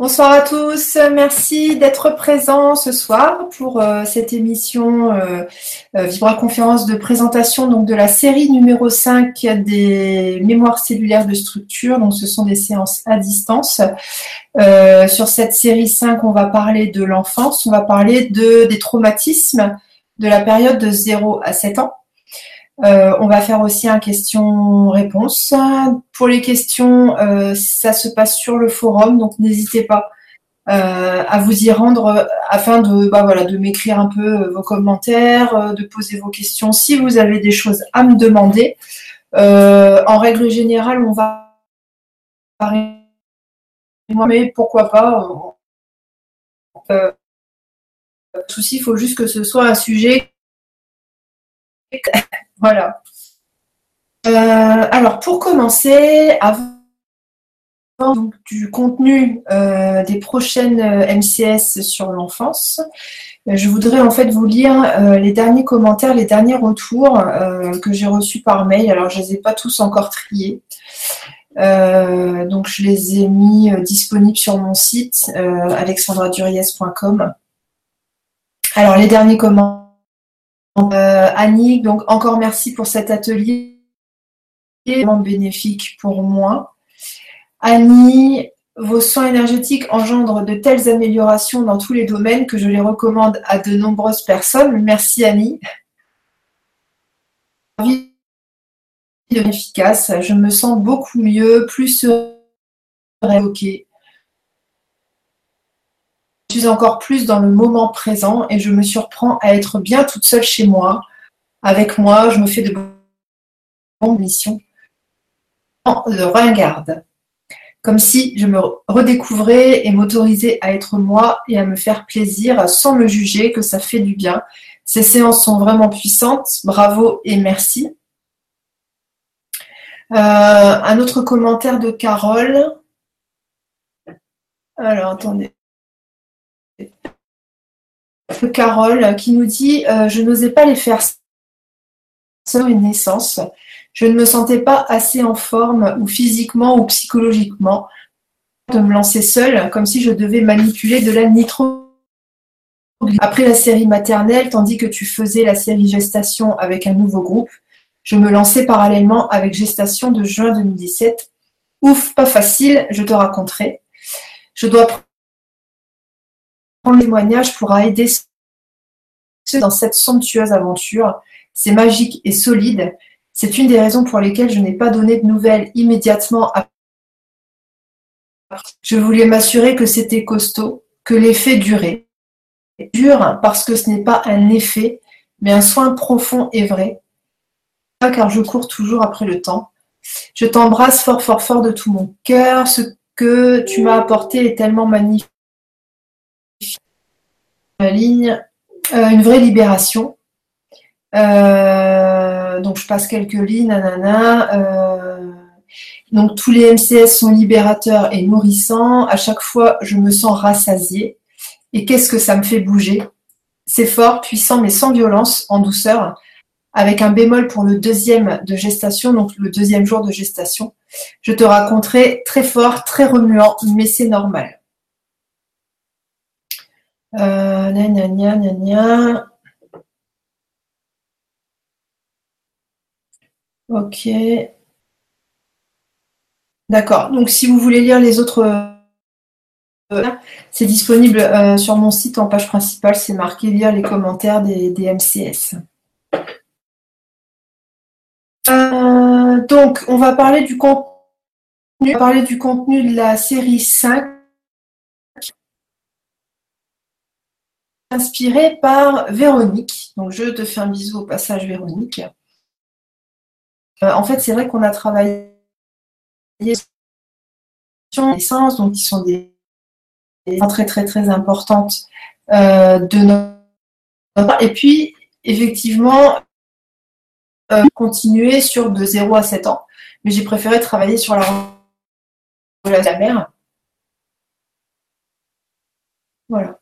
Bonsoir à tous, merci d'être présents ce soir pour euh, cette émission euh, euh, Vibra Conférence de présentation donc, de la série numéro 5 des mémoires cellulaires de structure. Donc ce sont des séances à distance. sur cette série 5, on va parler de l'enfance, on va parler de, des traumatismes de la période de 0 à 7 ans. Euh, on va faire aussi un question-réponse. Pour les questions, euh, ça se passe sur le forum, donc n'hésitez pas euh, à vous y rendre afin de, bah, voilà, de m'écrire un peu vos commentaires, de poser vos questions si vous avez des choses à me demander. en règle générale, on va mais pourquoi pas euh, souci, il faut juste que ce soit un sujet voilà. Euh, alors, pour commencer, avant du contenu euh, des prochaines euh, MCS sur l'enfance, je voudrais en fait vous lire les derniers commentaires, les derniers retours que j'ai reçus par mail. Alors, je ne les ai pas tous encore triés. donc, je les ai mis disponibles sur mon site alexandraduriez.com. Alors, les derniers commentaires euh, Annie, donc encore merci pour cet atelier vraiment bénéfique pour moi. Annie, vos soins énergétiques engendrent de telles améliorations dans tous les domaines que je les recommande à de nombreuses personnes. Merci Annie. je me sens beaucoup mieux, plus sereine. Suis encore plus dans le moment présent et je me surprends à être bien toute seule chez moi. Avec moi, je me fais de bonnes missions. De ringarde. Comme si je me redécouvrais et m'autorisais à être moi et à me faire plaisir sans me juger que ça fait du bien. Ces séances sont vraiment puissantes. Bravo et merci. Euh, un autre commentaire de Carole. Alors, attendez. Carole qui nous dit euh, Je n'osais pas les faire sans une naissance. Je ne me sentais pas assez en forme, ou physiquement ou psychologiquement, de me lancer seule, comme si je devais manipuler de la nitro. Après la série maternelle, tandis que tu faisais la série gestation avec un nouveau groupe, je me lançais parallèlement avec gestation de juin 2017. Ouf, pas facile, je te raconterai. Je dois le témoignage pourra aider ceux dans cette somptueuse aventure. C'est magique et solide. C'est une des raisons pour lesquelles je n'ai pas donné de nouvelles immédiatement. Je voulais m'assurer que c'était costaud, que l'effet durait. Dur parce que ce n'est pas un effet, mais un soin profond et vrai. Car je cours toujours après le temps. Je t'embrasse fort, fort, fort de tout mon cœur. Ce que tu m'as apporté est tellement magnifique ligne, euh, une vraie libération. Euh, donc je passe quelques lignes, nanana. Euh, donc tous les MCS sont libérateurs et nourrissants. À chaque fois, je me sens rassasiée. Et qu'est-ce que ça me fait bouger? C'est fort, puissant, mais sans violence, en douceur, avec un bémol pour le deuxième de gestation, donc le deuxième jour de gestation. Je te raconterai très fort, très remuant, mais c'est normal. Ok. D'accord. Donc, si vous voulez lire les autres, euh, c'est disponible euh, sur mon site en page principale. C'est marqué lire les commentaires des, MCS. Euh, donc, on va parler du contenu. Parler du contenu de la série 5 inspiré par Véronique. Donc, je te fais un bisou au passage, Véronique. Euh, en fait, c'est vrai qu'on a travaillé sur les sens, donc qui sont des, très très très importantes euh, de notre et puis effectivement euh, continuer sur de 0 à 7 ans. Mais j'ai préféré travailler sur la relation de la mère. Voilà.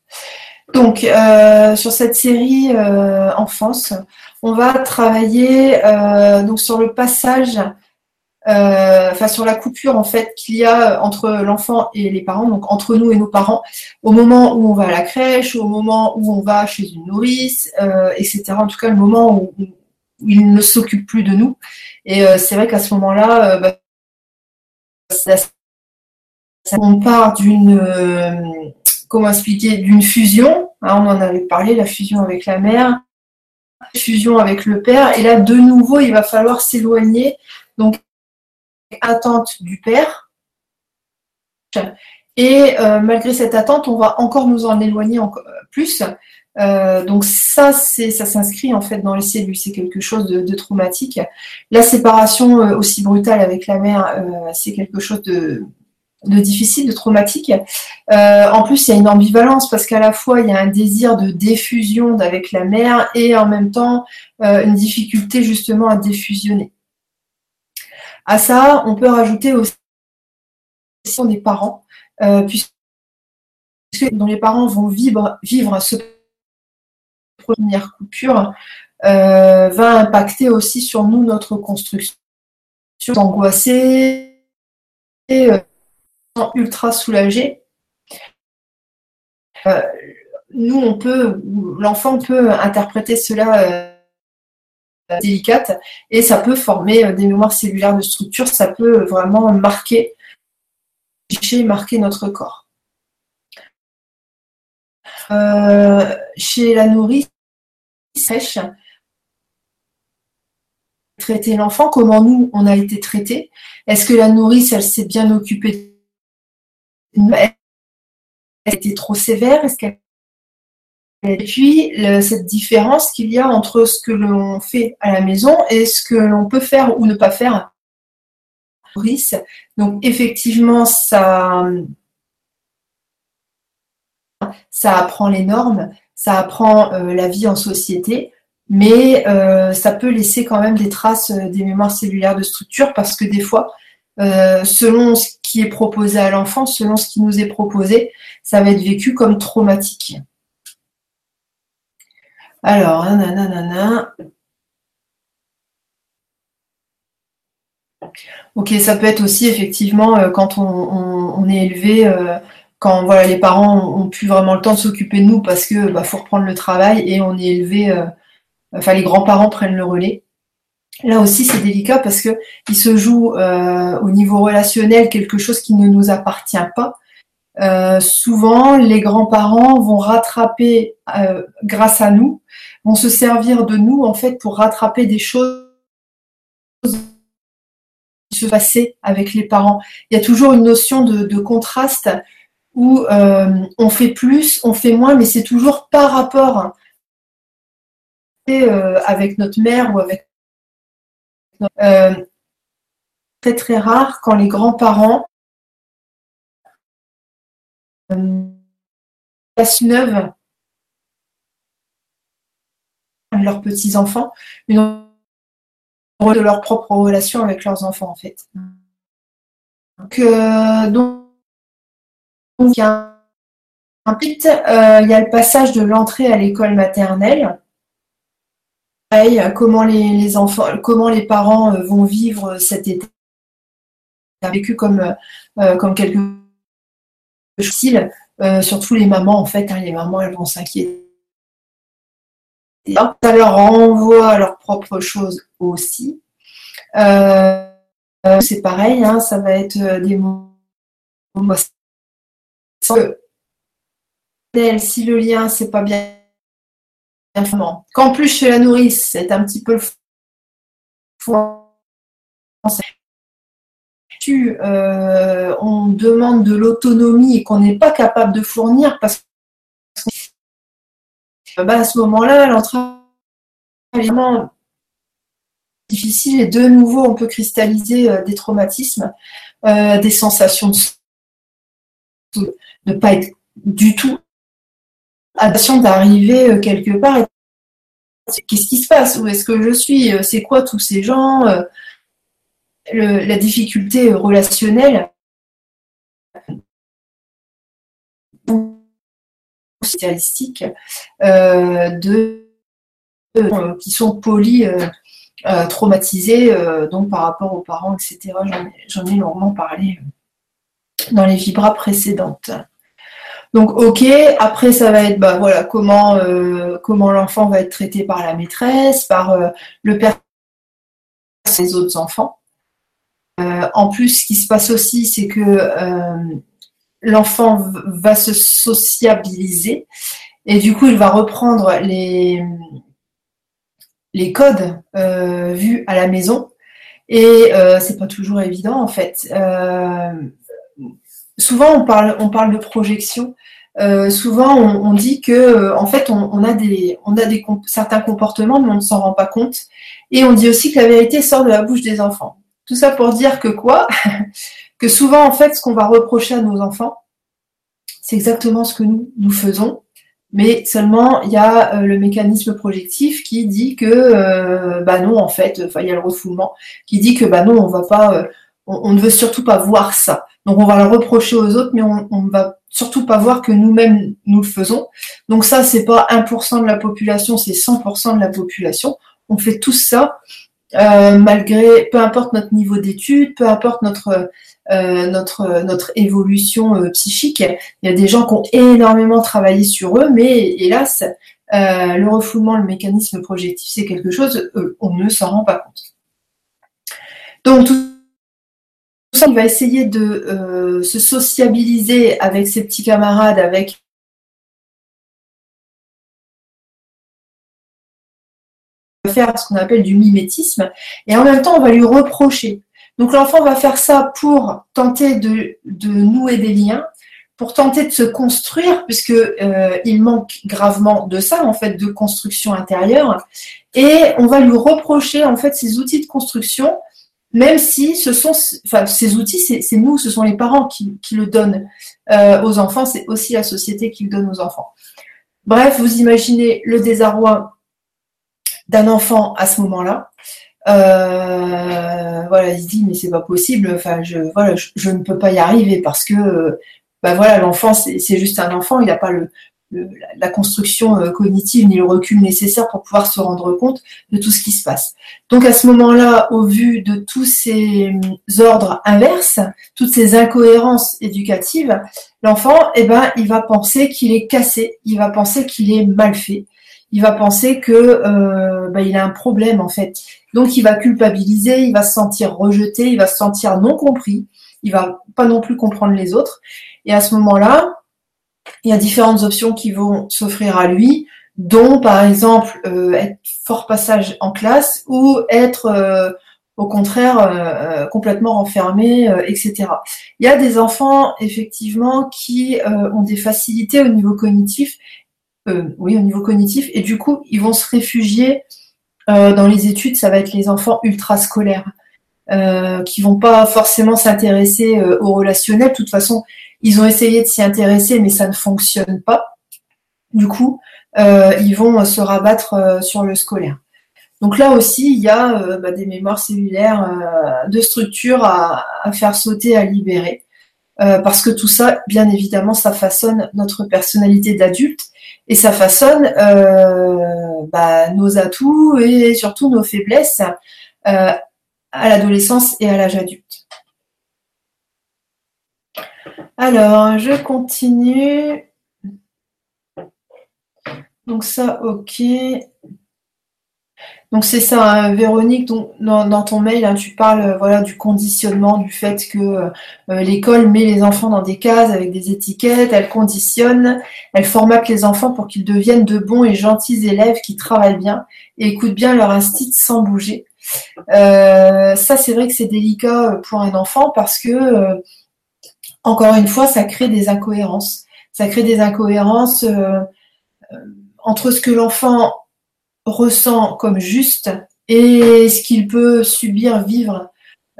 Donc, euh, sur cette série euh, enfance, on va travailler euh, donc sur le passage enfin sur la coupure en fait qu'il y a entre l'enfant et les parents, donc entre nous et nos parents, au moment où on va à la crèche, au moment où on va chez une nourrice, etc. En tout cas, le moment où, il ne s'occupe plus de nous. Et c'est vrai qu'à ce moment-là, bah, on part d'une comment expliquer d'une fusion. Hein, on en avait parlé, la fusion avec la mère, fusion avec le père. Et là, de nouveau, il va falloir s'éloigner. Donc, attente du père. Et euh, malgré cette attente, on va encore nous en éloigner encore plus. Euh, donc ça, ça s'inscrit en fait dans les cellules. C'est quelque chose de, traumatique. La séparation euh, aussi brutale avec la mère, c'est quelque chose de, de difficile, de traumatique. Euh, en plus, il y a une ambivalence parce qu'à la fois, il y a un désir de diffusion avec la mère et en même temps euh, une difficulté justement à défusionner. À ça, on peut rajouter aussi des parents, euh, puisque dont les parents vont vivre, vivre ce première coupure va impacter aussi sur nous notre construction, angoissée, ultra soulagé. Euh, nous, on peut, l'enfant peut interpréter cela euh, délicate et ça peut former euh, des mémoires cellulaires de structure, ça peut vraiment marquer, marquer notre corps. chez la nourrice sèche, traiter l'enfant, comment nous on a été traité. Est-ce que la nourrice, elle s'est bien occupée elle était trop sévère? Est-ce qu'elle et puis cette différence qu'il y a entre ce que l'on fait à la maison et ce que l'on peut faire ou ne pas faire? Donc effectivement, ça, ça apprend les normes, ça apprend euh, la vie en société, mais euh, ça peut laisser quand même des traces euh, des mémoires cellulaires de structure parce que des fois, selon ce qui est proposé à l'enfant, selon ce qui nous est proposé, ça va être vécu comme traumatique. Alors, nanana. Ok, ça peut être aussi effectivement euh, quand on, est élevé, euh, quand voilà, les parents ont plus vraiment le temps de s'occuper de nous parce que bah, faut reprendre le travail et on est élevé, euh, enfin les grands-parents prennent le relais. Là aussi, c'est délicat parce que il se joue euh, au niveau relationnel quelque chose qui ne nous appartient pas. Euh, souvent, les grands-parents vont rattraper euh, grâce à nous, vont se servir de nous en fait pour rattraper des choses qui se passaient avec les parents. Il y a toujours une notion de, de contraste où on fait plus, on fait moins, mais c'est toujours par rapport avec notre mère ou avec euh, très très rare quand les grands-parents euh, neuve leurs petits-enfants, une de leur propre relation avec leurs enfants en fait. Donc, euh, il y a un, euh, il y a le passage de l'entrée à l'école maternelle comment les, enfants, comment les parents euh, vont vivre cet été vécu comme, euh, comme quelque chose euh, surtout les mamans en fait, hein, les mamans elles vont s'inquiéter. Ça leur renvoie à leurs propres choses aussi. c'est pareil, hein, ça va être des mots. Si le lien c'est pas bien Qu'en plus, chez la nourrice, c'est un petit peu le euh, on demande de l'autonomie et qu'on n'est pas capable de fournir parce que bah, à ce moment-là, l'entrée est difficile et de nouveau, on peut cristalliser euh, des traumatismes, euh, des sensations de ne pas être du tout d'arriver quelque part qu'est-ce qui se passe? Où est-ce que je suis? C'est quoi tous ces gens La difficulté relationnelle? Spécialistique euh, de euh, qui sont polis traumatisé donc par rapport aux parents, etc. J'en ai, longuement parlé dans les vibras précédentes. Donc ok, après ça va être bah, voilà comment comment l'enfant va être traité par la maîtresse, par le père ses autres enfants. en plus, ce qui se passe aussi, c'est que l'enfant va se sociabiliser et du coup, il va reprendre les, les codes euh, vus à la maison. Et euh, c'est pas toujours évident en fait. Euh, souvent, on parle, on parle de projection. souvent, on, dit que en fait, on, a des, on a des certains comportements, mais on ne s'en rend pas compte. Et on dit aussi que la vérité sort de la bouche des enfants. Tout ça pour dire que quoi? Que souvent, en fait, ce qu'on va reprocher à nos enfants, c'est exactement ce que nous, nous faisons. Mais seulement, il y a euh, le mécanisme projectif qui dit que, euh, bah non, en fait, il y a le refoulement qui dit que, bah non, on va pas, euh, on, ne veut surtout pas voir ça. Donc, on va le reprocher aux autres, mais on, ne va surtout pas voir que nous-mêmes nous le faisons. Donc, ça, c'est pas 1% de la population, c'est 100% de la population. On fait tout ça, malgré, peu importe notre niveau d'études, peu importe notre euh, notre, évolution euh, psychique. Il y a des gens qui ont énormément travaillé sur eux, mais hélas, euh, le refoulement, le mécanisme projectif, c'est quelque chose, on ne s'en rend pas compte. Donc tout il va essayer de se sociabiliser avec ses petits camarades, avec faire ce qu'on appelle du mimétisme, et en même temps, on va lui reprocher. Donc l'enfant va faire ça pour tenter de, nouer des liens, pour tenter de se construire, puisque euh, il manque gravement de ça, en fait, de construction intérieure. Et on va lui reprocher, en fait, ces outils de construction, même si ce sont, enfin, ces outils, c'est nous, ce sont les parents qui, le donnent euh, aux enfants, c'est aussi la société qui le donne aux enfants. Bref, vous imaginez le désarroi d'un enfant à ce moment-là. Euh, voilà, il se dit mais c'est pas possible. Enfin, je voilà, je, ne peux pas y arriver parce que bah voilà, l'enfant c'est juste un enfant, il n'a pas le, la construction euh, cognitive ni le recul nécessaire pour pouvoir se rendre compte de tout ce qui se passe. Donc à ce moment-là, au vu de tous ces ordres inverses, toutes ces incohérences éducatives, l'enfant, eh ben, il va penser qu'il est cassé, il va penser qu'il est mal fait, il va penser que euh, bah, il a un problème en fait. Donc il va culpabiliser, il va se sentir rejeté, il va se sentir non compris, il va pas non plus comprendre les autres. Et à ce moment-là, il y a différentes options qui vont s'offrir à lui, dont par exemple euh, être fort passage en classe ou être euh, au contraire complètement renfermé, etc. Il y a des enfants effectivement qui ont des facilités au niveau cognitif euh, oui, au niveau cognitif. Et du coup, ils vont se réfugier euh, dans les études. Ça va être les enfants ultra scolaires euh, qui vont pas forcément s'intéresser au relationnel. De toute façon, ils ont essayé de s'y intéresser, mais ça ne fonctionne pas. Du coup, ils vont se rabattre sur le scolaire. Donc là aussi, il y a bah, des mémoires cellulaires de structure à, faire sauter, à libérer. parce que tout ça, bien évidemment, ça façonne notre personnalité d'adulte et ça façonne euh, bah, nos atouts et surtout nos faiblesses euh, à l'adolescence et à l'âge adulte. Alors, je continue. Donc ça, ok. Donc c'est ça, hein, Véronique, dans, ton mail, hein, tu parles euh, voilà, du conditionnement, du fait que euh, euh, l'école met les enfants dans des cases avec des étiquettes, elle conditionne, elle formate les enfants pour qu'ils deviennent de bons et gentils élèves qui travaillent bien et écoutent bien leur instinct sans bouger. ça, c'est vrai que c'est délicat pour un enfant parce que, encore une fois, ça crée des incohérences. Ça crée des incohérences entre ce que l'enfant ressent comme juste et ce qu'il peut subir, vivre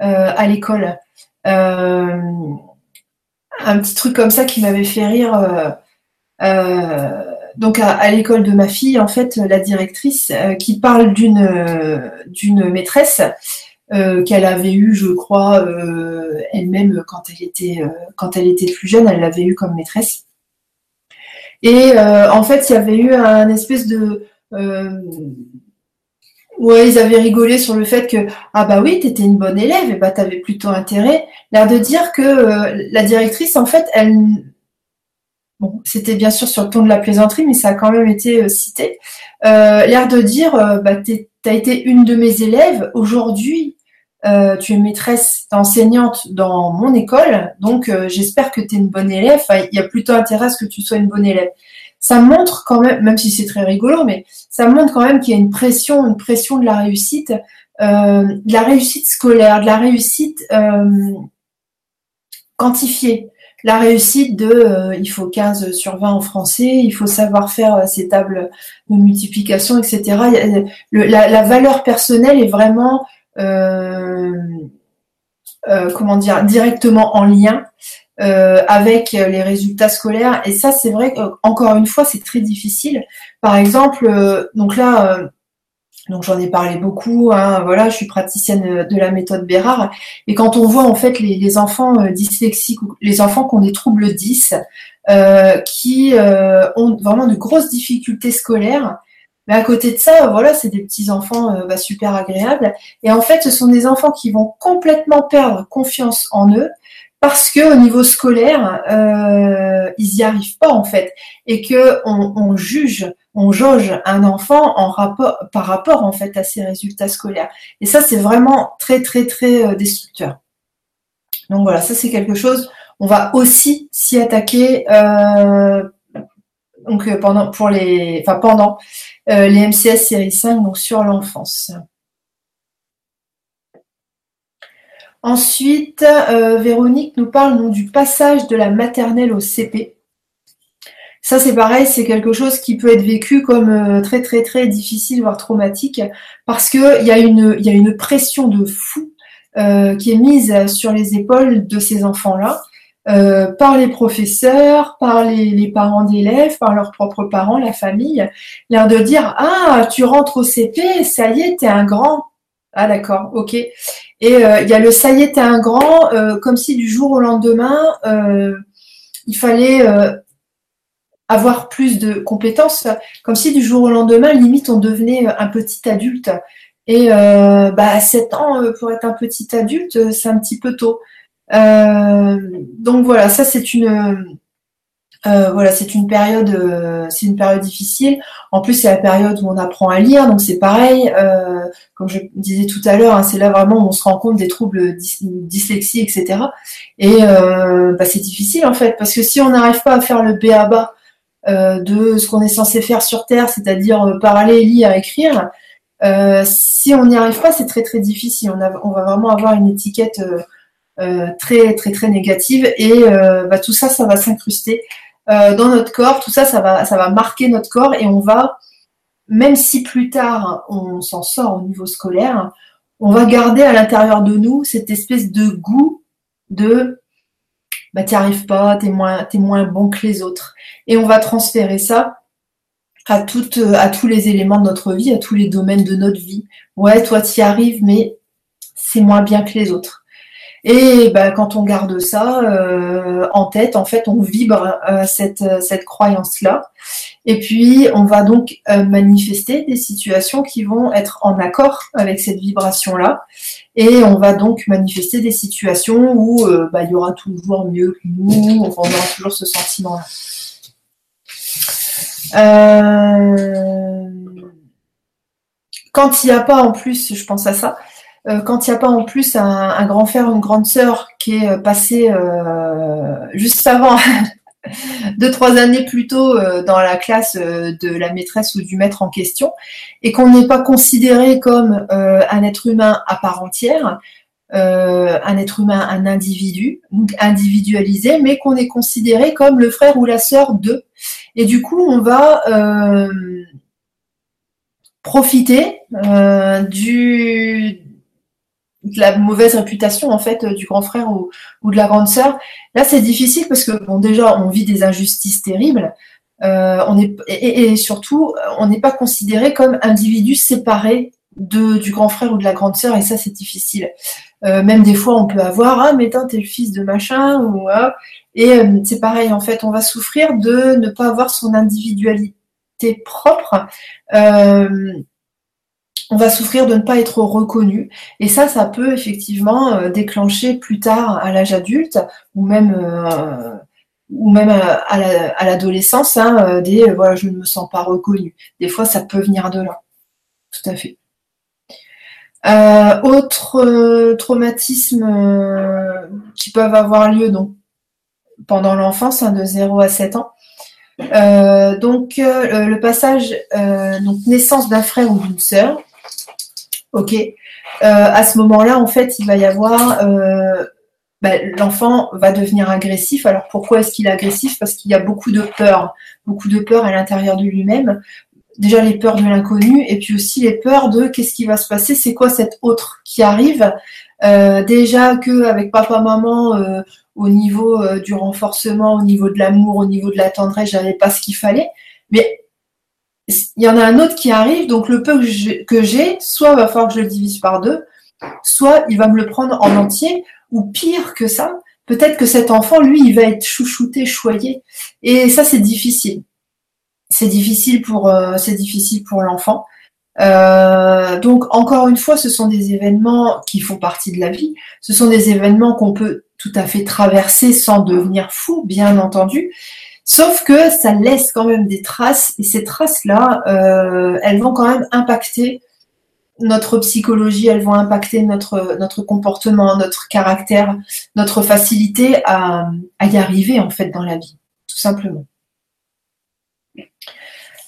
euh, à l'école. Euh, un petit truc comme ça qui m'avait fait rire. Euh, donc à, l'école de ma fille, en fait, la directrice qui parle d'une maîtresse qu'elle avait eue, je crois, elle-même quand elle était quand elle était plus jeune, elle l'avait eue comme maîtresse. Et en fait, il y avait eu un espèce de euh, Ouais, ils avaient rigolé sur le fait que ah bah oui, t'étais une bonne élève et bah t'avais plutôt intérêt. L'air de dire que euh, la directrice, en fait, elle, bon, c'était bien sûr sur le ton de la plaisanterie, mais ça a quand même été euh, cité. Euh, l'air de dire bah t'as été une de mes élèves. Aujourd'hui, tu es maîtresse, enseignante dans mon école, donc j'espère que tu es une bonne élève. il y a plutôt intérêt à ce que tu sois une bonne élève ça montre quand même, même si c'est très rigolo, mais ça montre quand même qu'il y a une pression, une pression de la réussite, euh, de la réussite scolaire, de la réussite euh, quantifiée. La réussite de euh, il faut 15 sur 20 en français, il faut savoir faire ces tables de multiplication, etc. la, valeur personnelle est vraiment comment dire directement en lien euh, avec les résultats scolaires. Et ça, c'est vrai qu'encore une fois, c'est très difficile. Par exemple, euh, donc là, euh, donc j'en ai parlé beaucoup. Hein, voilà, je suis praticienne de la méthode Bérard. Et quand on voit en fait les, enfants dyslexiques, les enfants qui ont des troubles 10, qui ont vraiment de grosses difficultés scolaires, mais à côté de ça, voilà, c'est des petits enfants bah, super agréables. Et en fait, ce sont des enfants qui vont complètement perdre confiance en eux parce que au niveau scolaire, euh, ils n'y arrivent pas en fait, et que on, juge, on jauge un enfant en rapport, par rapport en fait à ses résultats scolaires. Et ça, c'est vraiment très très très euh, destructeur. Donc voilà, ça c'est quelque chose. On va aussi s'y attaquer. Euh, donc pendant pour les, enfin pendant les MCS série 5, donc sur l'enfance. Ensuite, euh, Véronique nous parle du passage de la maternelle au CP. Ça, c'est pareil, c'est quelque chose qui peut être vécu comme euh, très, très, très difficile, voire traumatique, parce qu'il y, a une, y a une pression de fou euh, qui est mise sur les épaules de ces enfants-là, par les professeurs, par les, parents d'élèves, par leurs propres parents, la famille, l'air de dire Ah, tu rentres au CP, ça y est, t'es un grand. Ah d'accord, ok. Et euh, il y a le ça y est, t'es un grand, euh, comme si du jour au lendemain, euh, il fallait avoir plus de compétences, comme si du jour au lendemain, limite, on devenait un petit adulte. Et bah, à 7 ans, pour être un petit adulte, c'est un petit peu tôt. Donc voilà, ça c'est une euh, voilà, c'est une période, euh, c'est une période difficile. En plus, c'est la période où on apprend à lire, donc c'est pareil. Euh, comme je disais tout à l'heure, hein, c'est là vraiment où on se rend compte des troubles dyslexie, etc. Et bah, c'est difficile en fait, parce que si on n'arrive pas à faire le B à bas de ce qu'on est censé faire sur Terre, c'est-à-dire parler, lire, écrire, si on n'y arrive pas, c'est très très difficile. On, on, va vraiment avoir une étiquette très très très négative, et bah, tout ça, ça va s'incruster. Euh, dans notre corps, tout ça, ça va, ça va marquer notre corps et on va, même si plus tard on s'en sort au niveau scolaire, on va garder à l'intérieur de nous cette espèce de goût de bah t'y arrives pas, t'es moins, moins bon que les autres. Et on va transférer ça à, toutes, à tous les éléments de notre vie, à tous les domaines de notre vie. Ouais, toi t'y arrives, mais c'est moins bien que les autres. Et bah, quand on garde ça euh, en tête, en fait, on vibre euh, cette, cette croyance-là. Et puis, on va donc euh, manifester des situations qui vont être en accord avec cette vibration-là. Et on va donc manifester des situations où bah, il y aura toujours mieux que nous, on aura toujours ce sentiment-là. Quand il n'y a pas en plus, je pense à ça, euh, quand il n'y a pas en plus un, grand frère ou une grande sœur qui est euh, passé euh, juste avant, deux, trois années plus tôt dans la classe de la maîtresse ou du maître en question, et qu'on n'est pas considéré comme un être humain à part entière, un être humain, un individu, donc individualisé, mais qu'on est considéré comme le frère ou la sœur de. Et du coup, on va profiter du, la mauvaise réputation en fait du grand frère ou, de la grande sœur. Là, c'est difficile parce que bon, déjà, on vit des injustices terribles. Euh, on est et, surtout, on n'est pas considéré comme individu séparé de du grand frère ou de la grande sœur et ça, c'est difficile. Euh, même des fois, on peut avoir ah mais t'es le fils de machin ou ah, et euh, c'est pareil en fait, on va souffrir de ne pas avoir son individualité propre on va souffrir de ne pas être reconnu. Et ça, ça peut effectivement déclencher plus tard à l'âge adulte ou même ou même à l'adolescence, hein, des voilà, je ne me sens pas reconnu. Des fois, ça peut venir de là. Tout à fait. Euh, autres euh, traumatismes euh, qui peuvent avoir lieu pendant l'enfance, hein, de 0 à 7 ans. donc le passage, donc naissance d'un frère ou d'une sœur. Ok. à ce moment-là, en fait, il va y avoir ben, l'enfant va devenir agressif. Alors pourquoi est-ce qu'il est agressif? Parce qu'il y a beaucoup de peur, beaucoup de peur à l'intérieur de lui-même déjà les peurs de l'inconnu et puis aussi les peurs de qu'est-ce qui va se passer, c'est quoi cet autre qui arrive? Euh, déjà que avec papa maman euh, au niveau euh, du renforcement, au niveau de l'amour, au niveau de la tendresse, j'avais pas ce qu'il fallait. Mais il y en a un autre qui arrive, donc le peu que j'ai, soit il va falloir que je le divise par deux, soit il va me le prendre en entier, ou pire que ça, peut-être que cet enfant, lui, il va être chouchouté, choyé. Et ça, c'est difficile c'est difficile pour euh, c'est difficile pour l'enfant. Euh, donc encore une fois, ce sont des événements qui font partie de la vie. Ce sont des événements qu'on peut tout à fait traverser sans devenir fou, bien entendu. Sauf que ça laisse quand même des traces et ces traces-là, euh, elles vont quand même impacter notre psychologie, elles vont impacter notre, comportement, notre caractère, notre facilité à, y arriver en fait dans la vie, tout simplement.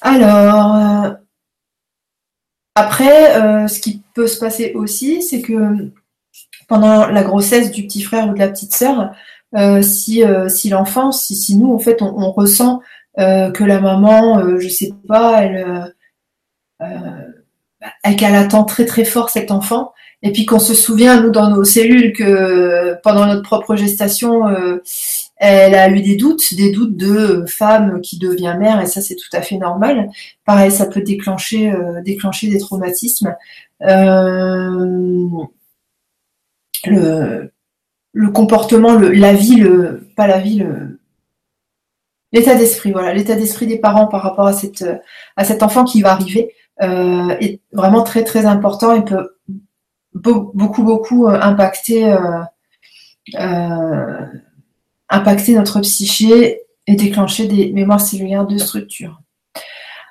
Alors, euh, après, euh, ce qui peut se passer aussi, c'est que pendant la grossesse du petit frère ou de la petite sœur, si, si l'enfant, si, si, nous, en fait, on, ressent que la maman, je sais pas, elle, qu'elle attend très très fort cet enfant, et puis qu'on se souvient, nous, dans nos cellules, que pendant notre propre gestation, elle a eu des doutes, des doutes de femme qui devient mère, et ça c'est tout à fait normal. Pareil, ça peut déclencher, euh, déclencher des traumatismes. Euh, le, le, comportement, la vie, pas la vie, l'état d'esprit, voilà, l'état d'esprit des parents par rapport à cet enfant qui va arriver euh, est vraiment très très important et peut beaucoup beaucoup impacter impacter notre psyché et déclencher des mémoires cellulaires de structure.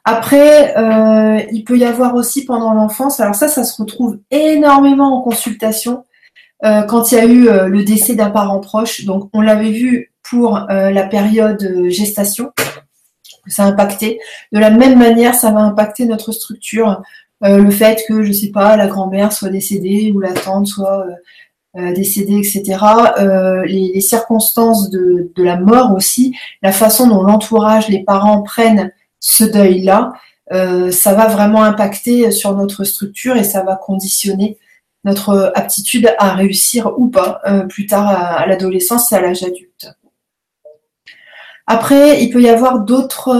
Après, euh, il peut y avoir aussi pendant l'enfance, alors ça, ça se retrouve énormément en consultation euh, quand il y a eu euh, le décès d'un parent proche. Donc, on l'avait vu pour la période gestation, ça a impacté. De la même manière, ça va impacter notre structure. le fait que, je sais pas, la grand-mère soit décédée ou la tante soit euh, décédés, etc. Euh, les, circonstances de, la mort aussi, la façon dont l'entourage, les parents prennent ce deuil-là, euh, ça va vraiment impacter sur notre structure et ça va conditionner notre aptitude à réussir ou pas plus tard à, l'adolescence et à l'âge adulte. Après, il peut y avoir d'autres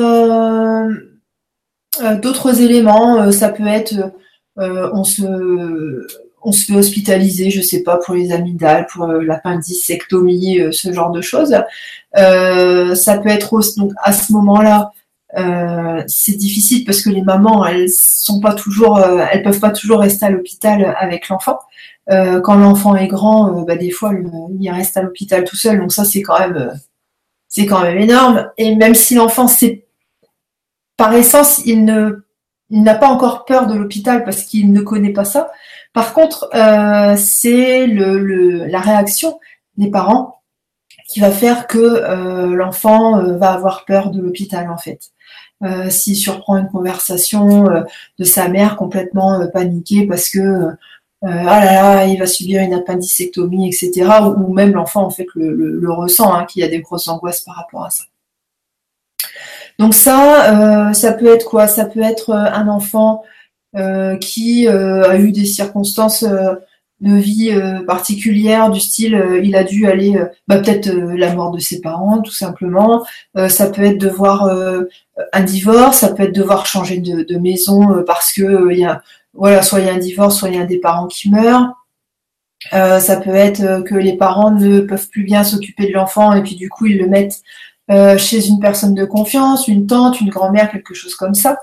d'autres éléments. ça peut être on se on se fait hospitaliser, je sais pas, pour les amygdales, pour euh, l'appendicectomie, euh, ce genre de choses. Euh, ça peut être aussi, donc à ce moment-là, c'est difficile parce que les mamans, elles sont pas toujours, elles peuvent pas toujours rester à l'hôpital avec l'enfant. quand l'enfant est grand, bah, des fois, il reste à l'hôpital tout seul. Donc ça, c'est quand même, c'est quand même énorme. Et même si l'enfant, c'est par essence, il ne, il n'a pas encore peur de l'hôpital parce qu'il ne connaît pas ça. Par contre, euh, c'est le, la réaction des parents qui va faire que euh, l'enfant euh, va avoir peur de l'hôpital en fait. S'il surprend une conversation de sa mère complètement paniquée parce que ah là là, il va subir une appendicectomie, etc. Ou, même l'enfant en fait le, ressent, hein, qu'il y a des grosses angoisses par rapport à ça. Donc ça, ça peut être quoi? Ça peut être un enfant euh, qui euh, a eu des circonstances euh, de vie particulières du style il a dû aller bah, peut-être la mort de ses parents tout simplement. Ça peut être devoir un divorce ça peut être devoir changer de, maison parce que il y a voilà soit il y a un divorce soit il y a des parents qui meurt. Ça peut être que les parents ne peuvent plus bien s'occuper de l'enfant et puis du coup ils le mettent chez une personne de confiance une tante une grand-mère quelque chose comme ça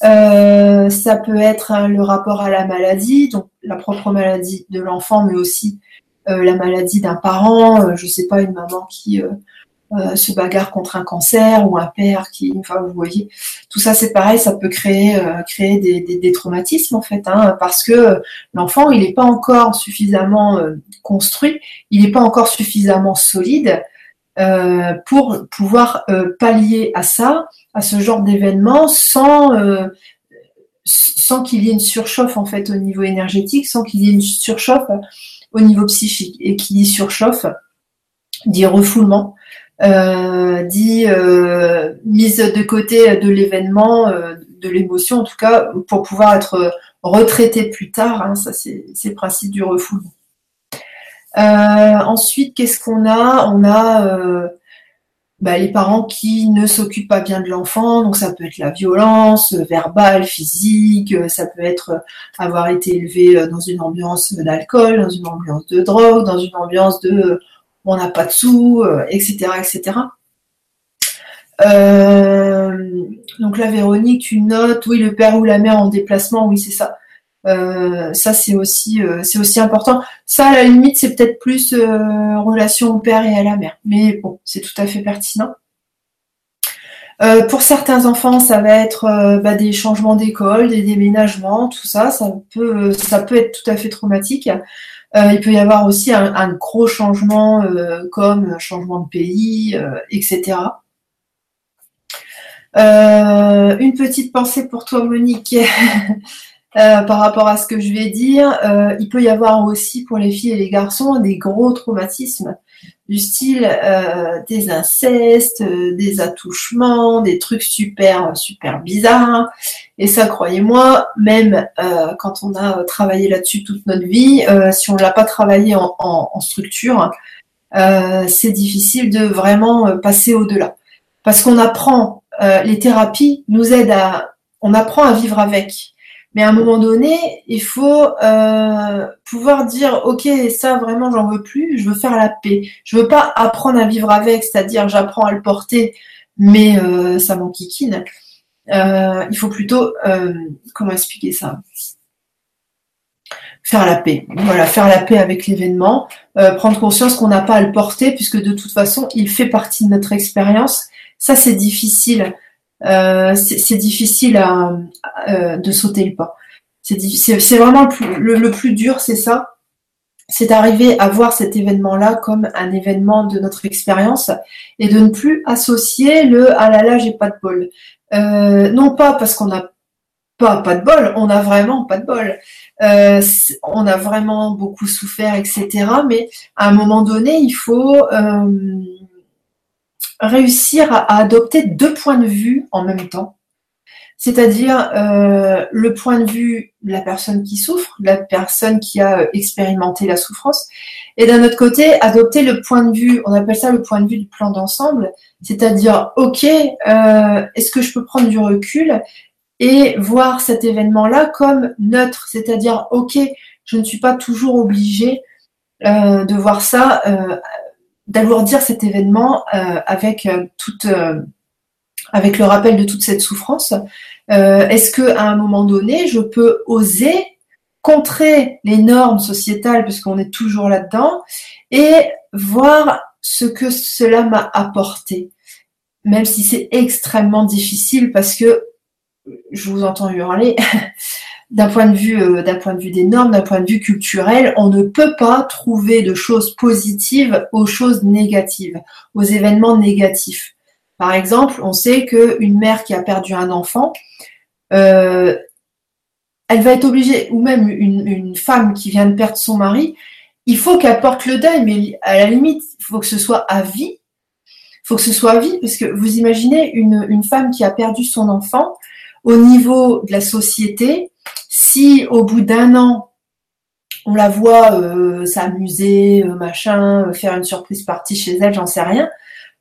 ça peut être hein, le rapport à la maladie, donc la propre maladie de l'enfant, mais aussi la maladie d'un parent, je sais pas, une maman qui euh, se bagarre contre un cancer ou un père qui, enfin vous voyez, tout ça c'est pareil, ça peut créer euh, créer des, des, des, traumatismes en fait, hein, parce que l'enfant il n'est pas encore suffisamment euh, construit, il n'est pas encore suffisamment solide euh, pour pouvoir pallier à ça, à ce genre d'événement, sans sans qu'il y ait une surchauffe en fait au niveau énergétique, sans qu'il y ait une surchauffe au niveau psychique, et qui dit surchauffe dit refoulement, euh, dit euh, mise de côté de l'événement, euh, de l'émotion en tout cas, pour pouvoir être retraité plus tard. Hein, ça, c'est le principe du refoulement. Ensuite, qu'est-ce qu'on a? On a bah, les parents qui ne s'occupent pas bien de l'enfant, donc ça peut être la violence verbale, physique, ça peut être avoir été élevé dans une ambiance d'alcool, dans une ambiance de drogue, dans une ambiance de on n'a pas de sous, etc., euh, etc. Euh, donc là, Véronique, tu notes, oui, le père ou la mère en déplacement, oui, c'est ça. Euh, ça, c'est aussi, c'est aussi important. Ça, à la limite, c'est peut-être plus relation au père et à la mère. Mais bon, c'est tout à fait pertinent. pour certains enfants, ça va être bah, des changements d'école, des déménagements, tout ça. Ça peut, ça peut être tout à fait traumatique. Euh, il peut y avoir aussi un, gros changement euh, comme changement de pays, euh, etc. une petite pensée pour toi, Monique. par rapport à ce que je vais dire, il peut y avoir aussi pour les filles et les garçons des gros traumatismes du style euh, des incestes, euh, des attouchements, des trucs super super bizarres. Et ça, croyez-moi, même euh, quand on a travaillé là-dessus toute notre vie, si on ne l'a pas travaillé en, structure, c'est difficile de vraiment passer au-delà. Parce qu'on apprend, les thérapies nous aident à, on apprend à vivre avec. Mais à un moment donné, il faut euh, pouvoir dire ok, ça vraiment j'en veux plus, je veux faire la paix. Je veux pas apprendre à vivre avec, c'est-à-dire j'apprends à le porter, mais euh, ça m'enquiquine. Euh, il faut plutôt comment expliquer ça? Faire la paix. Voilà, faire la paix avec l'événement, prendre conscience qu'on n'a pas à le porter puisque de toute façon il fait partie de notre expérience. Ça c'est difficile. Euh, c'est difficile à, euh, de sauter le pas. C'est vraiment le plus, le, plus dur, c'est ça. C'est d'arriver à voir cet événement-là comme un événement de notre expérience et de ne plus associer le ah là là j'ai pas de bol. Euh, non pas parce qu'on n'a pas pas de bol, on a vraiment pas de bol. Euh, on a vraiment beaucoup souffert, etc. Mais à un moment donné, il faut euh, réussir à, adopter deux points de vue en même temps. C'est-à-dire euh, le point de vue de la personne qui souffre, de la personne qui a euh, expérimenté la souffrance, et d'un autre côté, adopter le point de vue, on appelle ça le point de vue du plan d'ensemble, c'est-à-dire, ok, euh, est-ce que je peux prendre du recul et voir cet événement-là comme neutre, c'est-à-dire, ok, je ne suis pas toujours obligée de voir ça d'alourdir cet événement euh, avec euh, toute euh, avec le rappel de toute cette souffrance. Est-ce que à un moment donné, je peux oser contrer les normes sociétales, puisqu'on est toujours là-dedans, et voir ce que cela m'a apporté, même si c'est extrêmement difficile parce que je vous entends hurler. d'un point de vue euh, d'un point de vue des normes, d'un point de vue culturel, on ne peut pas trouver de choses positives aux choses négatives, aux événements négatifs. Par exemple, on sait qu'une mère qui a perdu un enfant, euh, elle va être obligée, ou même une, femme qui vient de perdre son mari, il faut qu'elle porte le deuil, mais à la limite, il faut que ce soit à vie. Il faut que ce soit à vie, parce que vous imaginez une femme qui a perdu son enfant, au niveau de la société, si au bout d'un an, on la voit euh, s'amuser, euh, machin, euh, faire une surprise partie chez elle, j'en sais rien,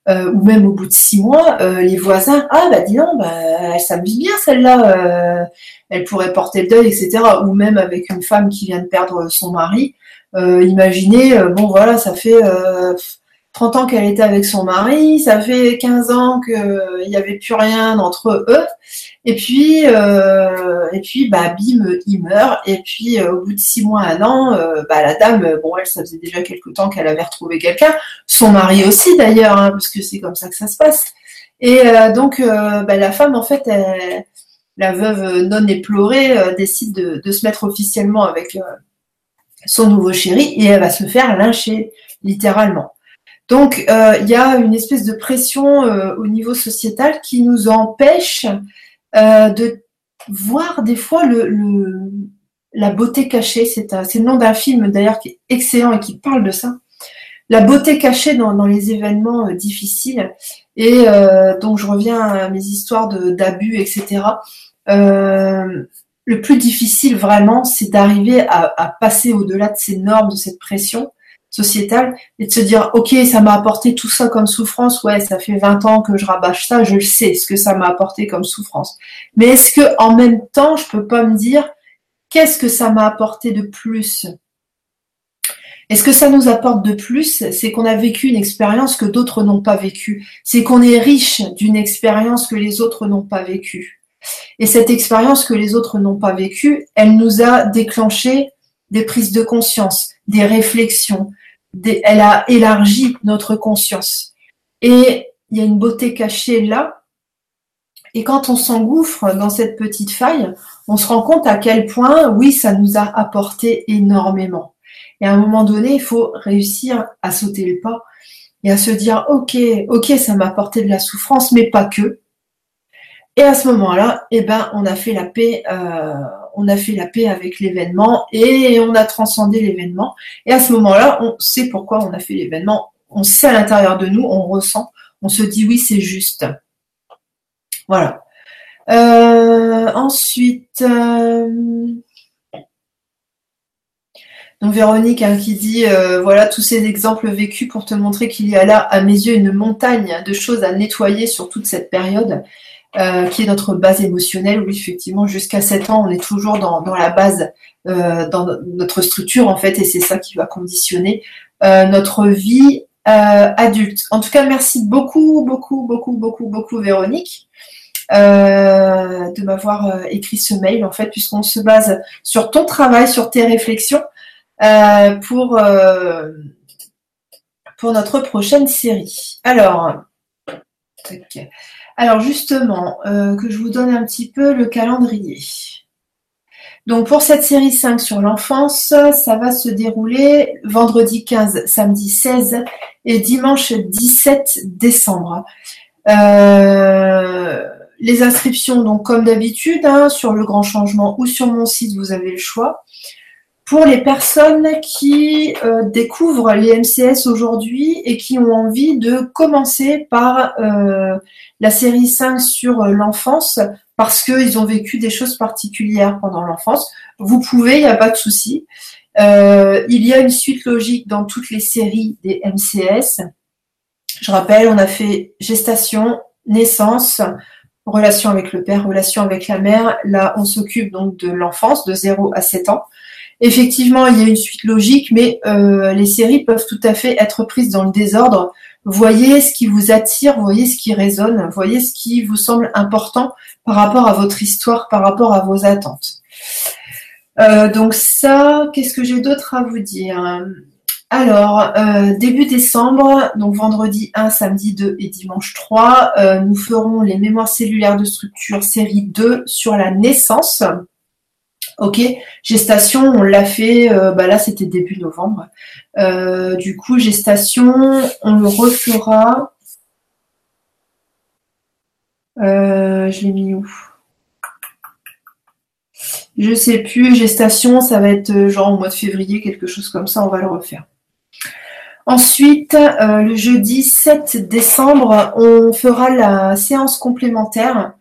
ou même au bout de six mois, les voisins, ah bah dis donc, bah, elle s'amuse bien celle-là, elle pourrait porter le deuil, etc. Ou même avec une femme qui vient de perdre son mari, imaginez, bon voilà, ça fait 30 ans qu'elle était avec son mari, ça fait 15 ans qu'il n'y avait plus rien entre eux. Et puis, euh, et puis, bah, bim, il meurt. Et puis, euh, au bout de six mois, un an, euh, bah, la dame, bon, elle, ça faisait déjà quelque temps qu'elle avait retrouvé quelqu'un. Son mari aussi, d'ailleurs, hein, parce que c'est comme ça que ça se passe. Et donc, bah, la femme, en fait, la veuve non éplorée, décide de, de, se mettre officiellement avec son nouveau chéri et elle va se faire lyncher, littéralement. Donc, il y a une espèce de pression au niveau sociétal qui nous empêche euh, de voir des fois le, la beauté cachée. C'est le nom d'un film d'ailleurs qui est excellent et qui parle de ça. La beauté cachée dans, les événements euh, difficiles. Et euh, donc je reviens à mes histoires d'abus, etc. le plus difficile vraiment, c'est d'arriver à, passer au-delà de ces normes, de cette pression sociétale et de se dire ok ça m'a apporté tout ça comme souffrance. Ouais ça fait 20 ans que je rabâche ça je le sais ce que ça m'a apporté comme souffrance. Mais est-ce que en même temps je peux pas me dire qu'est-ce que ça m'a apporté de plus? Et ce que ça nous apporte de plus, c'est qu'on a vécu une expérience que d'autres n'ont pas vécue. C'est qu'on est riche d'une expérience que les autres n'ont pas vécue. Et cette expérience que les autres n'ont pas vécue, elle nous a déclenché des prises de conscience, des réflexions, elle a élargi notre conscience. Et il y a une beauté cachée là. Et quand on s'engouffre dans cette petite faille, on se rend compte à quel point, oui, ça nous a apporté énormément. Et à un moment donné, il faut réussir à sauter le pas et à se dire, ok, ok, ça m'a apporté de la souffrance, mais pas que. Et à ce moment-là, eh ben, on a fait la paix, euh, on a fait la paix avec l'événement et on a transcendé l'événement. Et à ce moment-là, on sait pourquoi on a fait l'événement. On sait à l'intérieur de nous, on ressent, on se dit oui, c'est juste. Voilà. Euh, ensuite, euh, donc Véronique hein, qui dit voilà tous ces exemples vécus pour te montrer qu'il y a là à mes yeux une montagne de choses à nettoyer sur toute cette période. Euh, qui est notre base émotionnelle. Oui, effectivement, jusqu'à 7 ans, on est toujours dans, la base, euh, dans notre structure, en fait, et c'est ça qui va conditionner euh, notre vie adulte. En tout cas, merci beaucoup, beaucoup, beaucoup, beaucoup, beaucoup, Véronique. de m'avoir écrit ce mail en fait puisqu'on se base sur ton travail, sur tes réflexions pour, pour notre prochaine série. Alors, alors justement, euh, que je vous donne un petit peu le calendrier. Donc pour cette série 5 sur l'enfance, ça va se dérouler vendredi 15, samedi 16 et dimanche 17 décembre. Euh, les inscriptions, donc comme d'habitude, hein, sur le grand changement ou sur mon site, vous avez le choix. Pour les personnes qui euh, découvrent les MCS aujourd'hui et qui ont envie de commencer par la série 5 sur euh, l'enfance parce qu'ils ont vécu des choses particulières pendant l'enfance. Vous pouvez, il n'y a pas de souci. Euh, il y a une suite logique dans toutes les séries des MCS. Je rappelle, on a fait gestation, naissance, relation avec le père, relation avec la mère. Là, on s'occupe donc de l'enfance de 0 à 7 ans. Effectivement, il y a une suite logique, mais euh, les séries peuvent tout à fait être prises dans le désordre voyez ce qui vous attire, voyez ce qui résonne, voyez ce qui vous semble important par rapport à votre histoire, par rapport à vos attentes. Euh, donc ça, qu'est-ce que j'ai d'autre à vous dire? Alors, euh, début décembre, donc vendredi 1, samedi 2 et dimanche 3, euh, nous ferons les mémoires cellulaires de structure série 2 sur la naissance. Ok, gestation, on l'a fait, euh, bah là c'était début novembre. Euh, du coup, gestation, on le refera. Euh, je l'ai mis où? Je sais plus, gestation, ça va être genre au mois de février, quelque chose comme ça, on va le refaire. Ensuite, le jeudi 7 décembre, on fera la séance complémentaire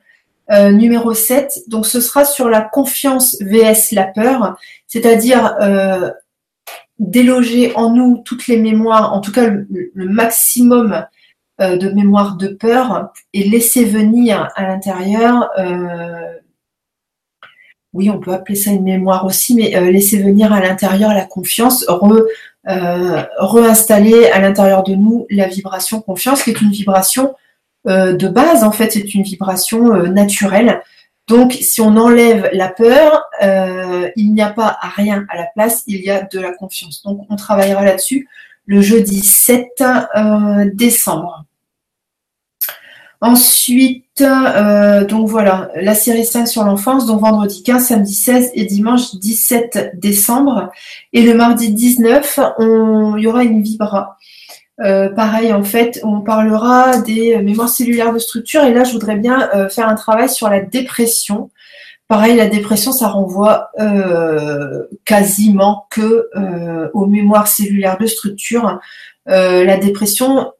euh, numéro 7. Donc ce sera sur la confiance vs la peur, c'est-à-dire euh, déloger en nous toutes les mémoires, en tout cas le, maximum euh, de mémoires de peur et laisser venir à l'intérieur, oui on peut appeler ça une mémoire aussi, mais laisser venir à l'intérieur la confiance, réinstaller à l'intérieur de nous la vibration confiance, qui est une vibration de base, en fait, c'est une vibration naturelle. Donc, si on enlève la peur, il n'y a pas rien à la place, il y a de la confiance. Donc, on travaillera là-dessus le jeudi 7 décembre. Ensuite, euh, donc voilà, la série 5 sur l'enfance, donc vendredi 15, samedi 16 et dimanche 17 décembre. Et le mardi 19, il y aura une vibra. Euh, pareil, en fait, on parlera des mémoires cellulaires de structure. Et là, je voudrais bien euh, faire un travail sur la dépression. Pareil, la dépression, ça renvoie quasiment que aux mémoires cellulaires de structure. la dépression,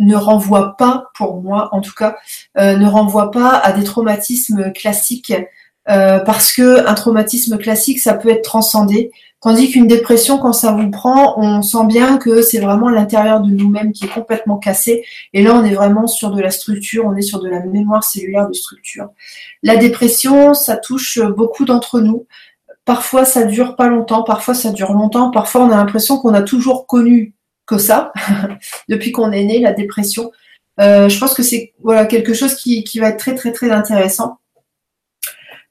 ne renvoie pas, pour moi en tout cas, euh, ne renvoie pas à des traumatismes classiques euh, parce que un traumatisme classique, ça peut être transcendé, tandis qu'une dépression, quand ça vous prend, on sent bien que c'est vraiment l'intérieur de nous-mêmes qui est complètement cassé. Et là, on est vraiment sur de la structure, on est sur de la mémoire cellulaire de structure. La dépression, ça touche beaucoup d'entre nous. Parfois, ça dure pas longtemps, parfois ça dure longtemps, parfois on a l'impression qu'on a toujours connu que ça, depuis qu'on est né, la dépression. Euh, je pense que c'est voilà, quelque chose qui, va être très très très intéressant.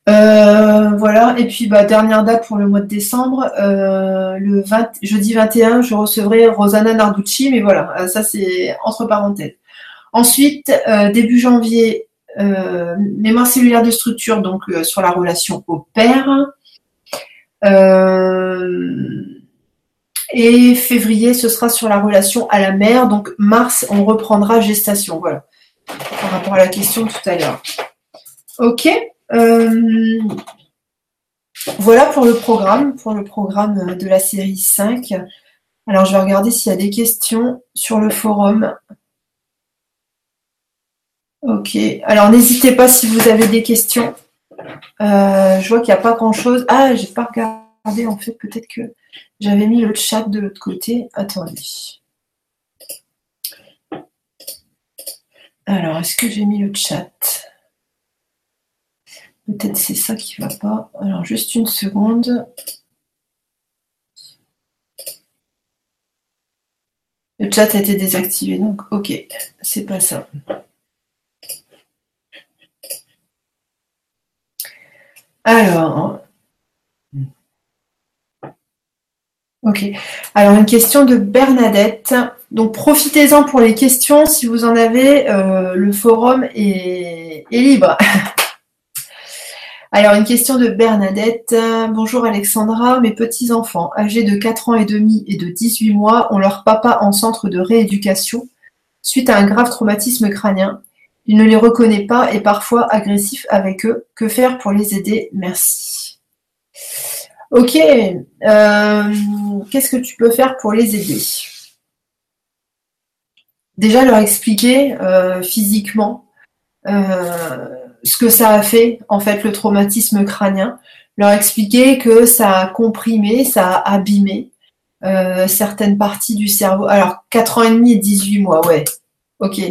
Euh, voilà, et puis bah, dernière date pour le mois de décembre, euh, le 20, jeudi 21, je recevrai Rosanna Narducci, mais voilà, ça c'est entre parenthèses. Ensuite, début janvier, mémoire cellulaire de structure, donc sur la relation au père. Et février, ce sera sur la relation à la mère. Donc mars, on reprendra gestation. Voilà. Par rapport à la question tout à l'heure. Ok. Euh, voilà pour le programme, pour le programme de la série 5. Alors je vais regarder s'il y a des questions sur le forum. Ok. Alors n'hésitez pas si vous avez des questions. Euh, je vois qu'il n'y a pas grand chose. Ah, j'ai pas regardé en fait, peut-être que. J'avais mis le chat de l'autre côté. Attendez. Alors, est-ce que j'ai mis le chat? Peut-être c'est ça qui ne va pas. Alors, juste une seconde. Le chat a été désactivé, donc ok, c'est pas ça. Alors, Ok. Alors une question de Bernadette. Donc profitez-en pour les questions. Si vous en avez, euh, le forum est, libre. Alors une question de Bernadette. Bonjour Alexandra. Mes petits-enfants âgés de 4 ans et demi et de 18 mois ont leur papa en centre de rééducation suite à un grave traumatisme crânien. Il ne les reconnaît pas et parfois agressif avec eux. Que faire pour les aider? Merci. Ok, euh, qu'est-ce que tu peux faire pour les aider? Déjà leur expliquer euh, physiquement euh, ce que ça a fait, en fait, le traumatisme crânien. Leur expliquer que ça a comprimé, ça a abîmé certaines parties du cerveau. Alors, 4 ans et demi et 18 mois, ouais. Ok.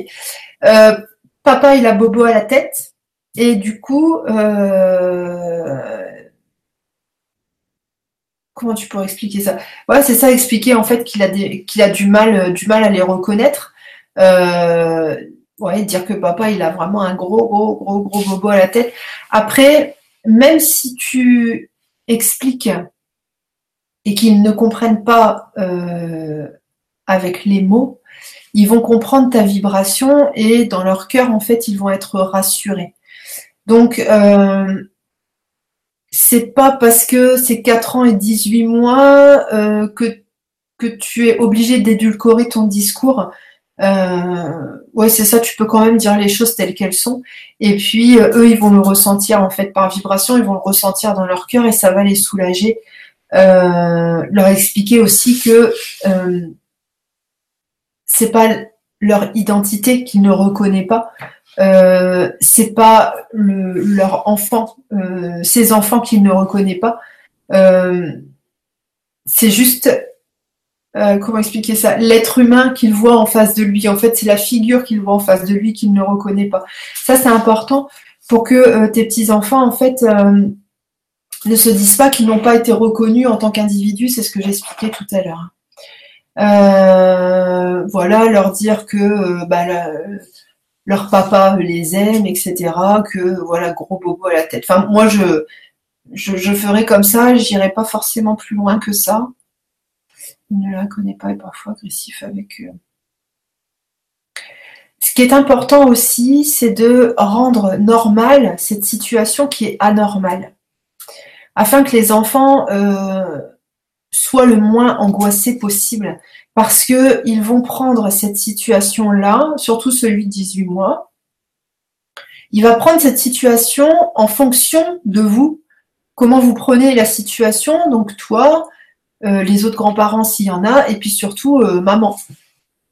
papa, il a bobo à la tête. Et du coup, comment tu pourrais expliquer ça? Ouais, c'est ça, expliquer en fait qu'il a qu'il a du mal, euh, du mal à les reconnaître. Euh, ouais, dire que papa il a vraiment un gros, gros, gros, gros bobo à la tête. Après, même si tu expliques et qu'ils ne comprennent pas euh, avec les mots, ils vont comprendre ta vibration et dans leur cœur, en fait, ils vont être rassurés. Donc, c'est pas parce que c'est 4 ans et 18 mois euh, que, que tu es obligé d'édulcorer ton discours. Euh, ouais, c'est ça, tu peux quand même dire les choses telles qu'elles sont. Et puis, euh, eux, ils vont le ressentir en fait par vibration, ils vont le ressentir dans leur cœur et ça va les soulager. leur expliquer aussi que c'est pas leur identité qu'ils ne reconnaissent pas, euh, c'est pas leur enfant, euh, ces enfants qu'il ne reconnaît pas. Euh, c'est juste comment expliquer ça? L'être humain qu'il voit en face de lui. En fait, c'est la figure qu'il voit en face de lui qu'il ne reconnaît pas. Ça, c'est important pour que tes petits enfants, en fait, ne se disent pas qu'ils n'ont pas été reconnus en tant qu'individus, c'est ce que j'expliquais tout à l'heure. Euh, voilà, leur dire que euh, bah, leur papa les aime, etc. Que voilà, gros bobo à la tête. Enfin, moi, je, je, je ferai comme ça, j'irai pas forcément plus loin que ça. Il ne la connaît pas et parfois agressif avec eux. Ce qui est important aussi, c'est de rendre normale cette situation qui est anormale, afin que les enfants euh, soient le moins angoissés possible, parce qu'ils vont prendre cette situation-là, surtout celui de 18 mois, il va prendre cette situation en fonction de vous, comment vous prenez la situation, donc toi, les autres grands-parents s'il y en a, et puis surtout euh, maman.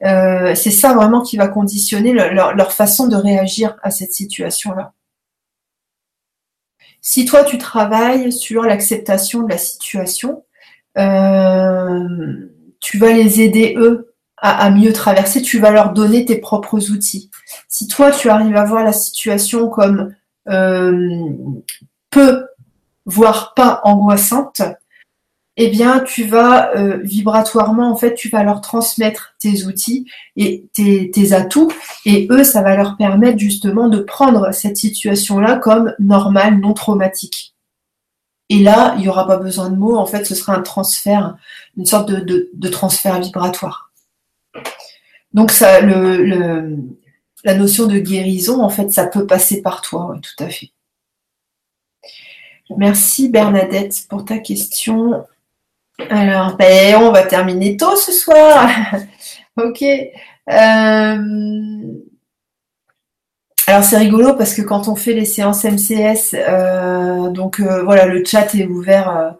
Euh, c'est ça vraiment qui va conditionner leur, façon de réagir à cette situation-là. Si toi tu travailles sur l'acceptation de la situation, euh, tu vas les aider eux à, mieux traverser, tu vas leur donner tes propres outils. Si toi tu arrives à voir la situation comme euh, peu, voire pas angoissante, eh bien, tu vas euh, vibratoirement, en fait, tu vas leur transmettre tes outils et tes, atouts, et eux, ça va leur permettre justement de prendre cette situation-là comme normale, non traumatique. Et là, il n'y aura pas besoin de mots, en fait, ce sera un transfert, une sorte de, transfert vibratoire. Donc, la notion de guérison, en fait, ça peut passer par toi, oui, tout à fait. Merci Bernadette pour ta question. Alors, ben, on va terminer tôt ce soir. ok. Euh, alors c'est rigolo parce que quand on fait les séances MCS, euh, donc euh, voilà, le chat est ouvert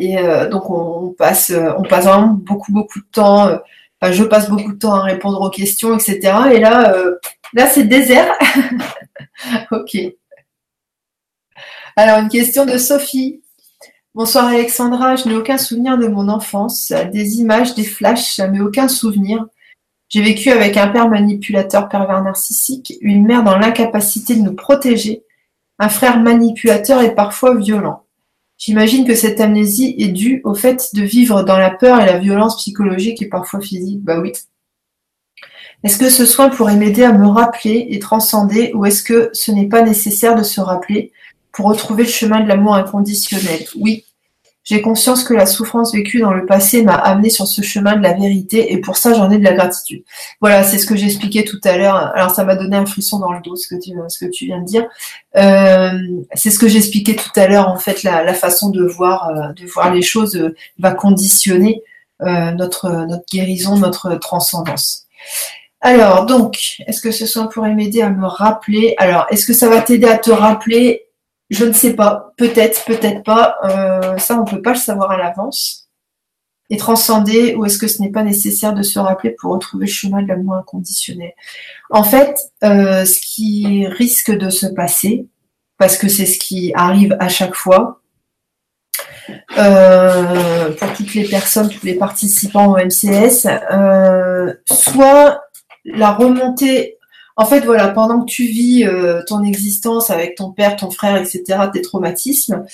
et donc on, passe, on passe vraiment beaucoup beaucoup de temps. Enfin, je passe beaucoup de temps à répondre aux questions, etc. Et là, là c'est désert. ok. Alors une question de Sophie. Bonsoir Alexandra, je n'ai aucun souvenir de mon enfance, des images, des flashs, mais aucun souvenir. J'ai vécu avec un père manipulateur pervers narcissique, une mère dans l'incapacité de nous protéger, un frère manipulateur et parfois violent. J'imagine que cette amnésie est due au fait de vivre dans la peur et la violence psychologique et parfois physique. Bah oui. Est-ce que ce soin pourrait m'aider à me rappeler et transcender ou est-ce que ce n'est pas nécessaire de se rappeler pour retrouver le chemin de l'amour inconditionnel? Oui, j'ai conscience que la souffrance vécue dans le passé m'a amené sur ce chemin de la vérité et pour ça j'en ai de la gratitude. Voilà, c'est ce que j'expliquais tout à l'heure. Alors ça m'a donné un frisson dans le dos ce que tu, ce que tu viens de dire. Euh, c'est ce que j'expliquais tout à l'heure en fait la, façon de voir euh, de voir les choses euh, va conditionner notre notre guérison, notre transcendance. Alors donc, est-ce que ce soit pourrait m'aider à me rappeler? Alors, est-ce que ça va t'aider à te rappeler? Je ne sais pas, peut-être, peut-être pas. Euh, ça, on ne peut pas le savoir à l'avance. Et transcender, ou est-ce que ce n'est pas nécessaire de se rappeler pour retrouver le chemin de l'amour inconditionnel? En fait, euh, ce qui risque de se passer, parce que c'est ce qui arrive à chaque fois, euh, pour toutes les personnes, tous les participants au MCS, soit la remontée en fait, voilà, pendant que tu vis euh, ton existence avec ton père, ton frère, etc., tes traumatismes,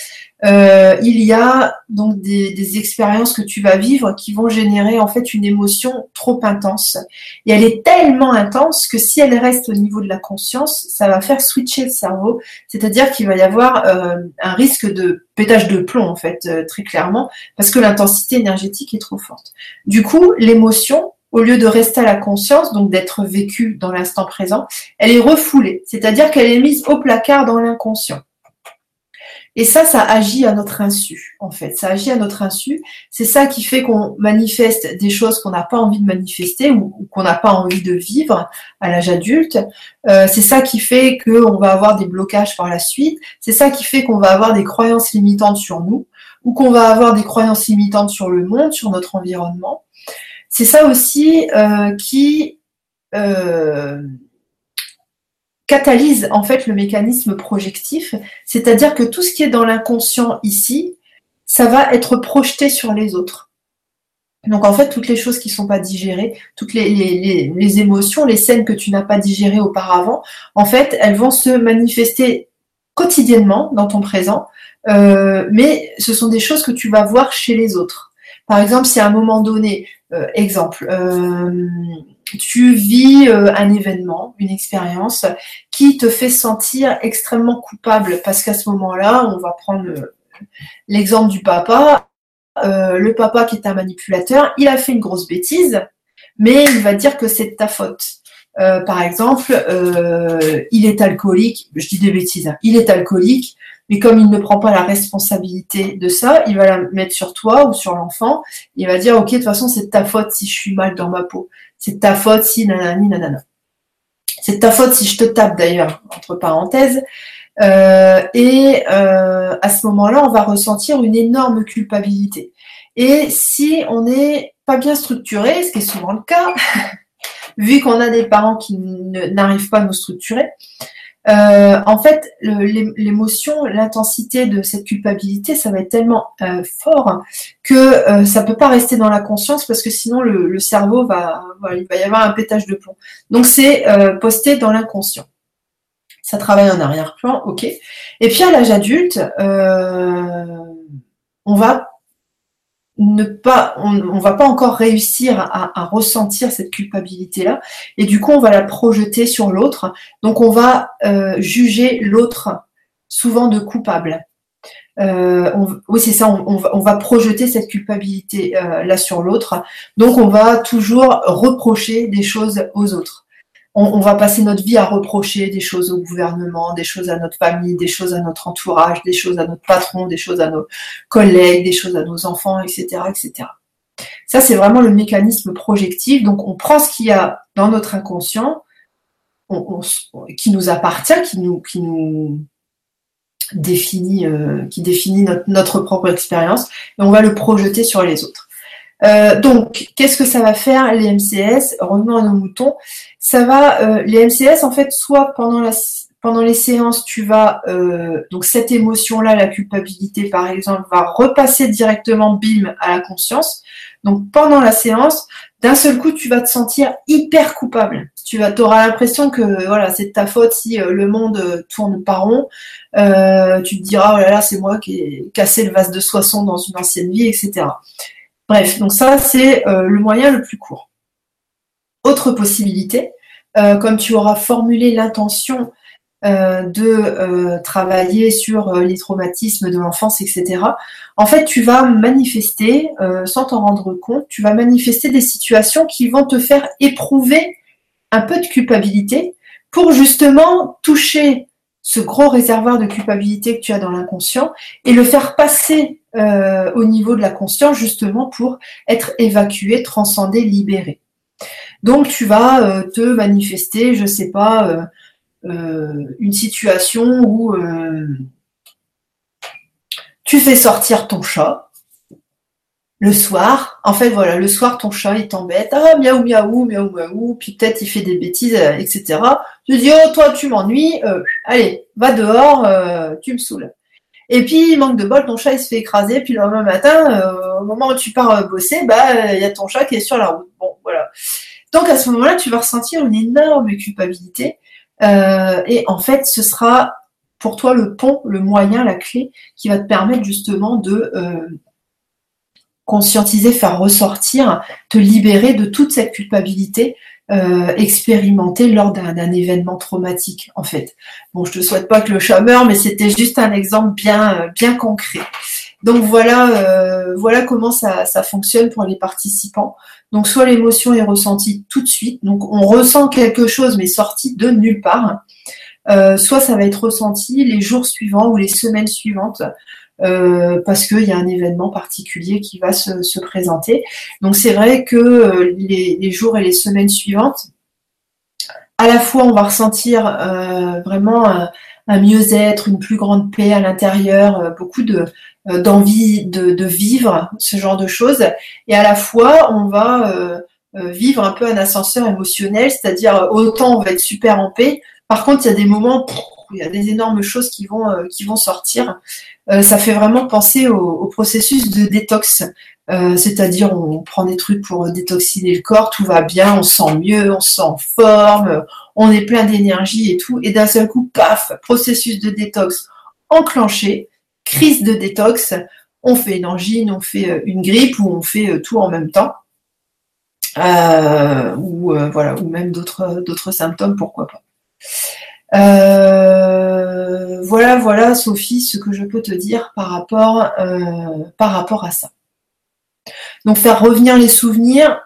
euh, il y a donc des, expériences que tu vas vivre qui vont générer en fait une émotion trop intense. Et elle est tellement intense que si elle reste au niveau de la conscience, ça va faire switcher le cerveau. C'est-à-dire qu'il va y avoir euh, un risque de pétage de plomb, en fait, très clairement, parce que l'intensité énergétique est trop forte. Du coup, l'émotion, au lieu de rester à la conscience, donc d'être vécue dans l'instant présent, elle est refoulée, c'est-à-dire qu'elle est mise au placard dans l'inconscient. Et ça, ça agit à notre insu, en fait. Ça agit à notre insu. C'est ça qui fait qu'on manifeste des choses qu'on n'a pas envie de manifester ou, qu'on n'a pas envie de vivre à l'âge adulte. Euh, c'est ça qui fait qu'on va avoir des blocages par la suite. C'est ça qui fait qu'on va avoir des croyances limitantes sur nous ou qu'on va avoir des croyances limitantes sur le monde, sur notre environnement c'est ça aussi euh, qui euh, catalyse en fait le mécanisme projectif, c'est-à-dire que tout ce qui est dans l'inconscient ici, ça va être projeté sur les autres. Donc en fait, toutes les choses qui ne sont pas digérées, toutes les, émotions, les scènes que tu n'as pas digérées auparavant, en fait, elles vont se manifester quotidiennement dans ton présent mais ce sont des choses que tu vas voir chez les autres. Par exemple, si à un moment donné, exemple, tu vis un événement, une expérience qui te fait sentir extrêmement coupable, parce qu'à ce moment-là, on va prendre l'exemple du papa, le papa qui est un manipulateur, il a fait une grosse bêtise, mais il va dire que c'est de ta faute. Euh, par exemple, euh, il est alcoolique, je dis des bêtises, hein. il est alcoolique, mais comme il ne prend pas la responsabilité de ça, il va la mettre sur toi ou sur l'enfant. Il va dire, ok, de toute façon, c'est de ta faute si je suis mal dans ma peau. C'est de ta faute si nanani nanana. C'est de ta faute si je te tape d'ailleurs, entre parenthèses. Euh, et à ce moment-là, on va ressentir une énorme culpabilité. Et si on n'est pas bien structuré, ce qui est souvent le cas, vu qu'on a des parents qui n'arrivent pas à nous structurer, euh, en fait, l'émotion, l'intensité de cette culpabilité, ça va être tellement euh, fort que euh, ça peut pas rester dans la conscience parce que sinon le, cerveau va, il va y avoir un pétage de plomb. Donc c'est posté dans l'inconscient. Ça travaille en arrière-plan, ok. Et puis à l'âge adulte, on va ne pas, on, va pas encore réussir à, ressentir cette culpabilité-là, et du coup on va la projeter sur l'autre. Donc on va euh, juger l'autre souvent de coupable. Euh, oui c'est ça, on, va, projeter cette culpabilité euh, là sur l'autre. Donc on va toujours reprocher des choses aux autres on, va passer notre vie à reprocher des choses au gouvernement, des choses à notre famille, des choses à notre entourage, des choses à notre patron, des choses à nos collègues, des choses à nos enfants, etc., etc. Ça, c'est vraiment le mécanisme projectif. Donc, on prend ce qu'il y a dans notre inconscient, qui nous appartient, qui nous, définit, euh, notre propre expérience, et on va le projeter sur les autres. Euh, donc, qu'est-ce que ça va faire les MCS Revenons à nos moutons. Ça va, euh, les MCS en fait, soit pendant les séances, tu vas euh, donc cette émotion-là, la culpabilité par exemple, va repasser directement bim à la conscience. Donc pendant la séance, d'un seul coup, tu vas te sentir hyper coupable. Tu vas, auras l'impression que voilà, c'est ta faute si le monde tourne pas rond. tu te diras oh là là, c'est moi qui ai cassé le vase de soissons dans une ancienne vie, etc. Bref, donc ça, c'est euh, le moyen le plus court. Autre possibilité, euh, comme tu auras formulé l'intention euh, de travailler sur les traumatismes de l'enfance, etc., en fait, tu vas manifester, sans t'en rendre compte, tu vas manifester des situations qui vont te faire éprouver un peu de culpabilité pour justement toucher ce gros réservoir de culpabilité que tu as dans l'inconscient et le faire passer euh, au niveau de la conscience justement pour être évacué, transcendé, libéré. Donc tu vas euh, te manifester, je sais pas, euh, une situation où tu fais sortir ton chat le soir. En fait, voilà, le soir, ton chat, il t'embête. Ah, miaou, miaou, miaou, miaou. Puis peut-être il fait des bêtises, etc. Tu dis, oh, toi, tu m'ennuies. allez, va dehors, tu me saoules. Et puis, manque de bol, ton chat il se fait écraser. Puis le lendemain matin, euh, au moment où tu pars euh, bosser, bah il y a ton chat qui est sur la route. Bon, voilà. Donc à ce moment-là, tu vas ressentir une énorme culpabilité. Euh, et en fait, ce sera pour toi le pont, le moyen, la clé qui va te permettre justement de conscientiser, faire ressortir, te libérer de toute cette culpabilité euh, expérimenté lors d'un événement traumatique, en fait. Bon, je te souhaite pas que le chat meure, mais c'était juste un exemple bien, euh, bien concret. Donc voilà, euh, voilà comment ça, fonctionne pour les participants. Donc soit l'émotion est ressentie tout de suite, donc on ressent quelque chose mais sorti de nulle part. Euh, soit ça va être ressenti les jours suivants ou les semaines suivantes. Euh, parce qu'il y a un événement particulier qui va se, présenter. Donc c'est vrai que euh, les, jours et les semaines suivantes, à la fois on va ressentir vraiment un, mieux-être, une plus grande paix à l'intérieur, beaucoup de d'envie de, vivre ce genre de choses, et à la fois on va vivre un peu un ascenseur émotionnel, c'est-à-dire autant on va être super en paix, par contre il y a des moments où il y a des énormes choses qui vont qui vont sortir. Euh, ça fait vraiment penser au, processus de détox. Euh, c'est-à-dire on prend des trucs pour détoxiner le corps, tout va bien, on se sent mieux, on se sent en forme, on est plein d'énergie et tout, et d'un seul coup, paf, processus de détox enclenché, crise de détox, on fait une angine, on fait une grippe ou on fait tout en même temps. ou voilà, ou même d'autres d'autres symptômes, pourquoi pas. voilà, voilà, Sophie, ce que je peux te dire par rapport, par rapport à ça. Donc faire revenir les souvenirs,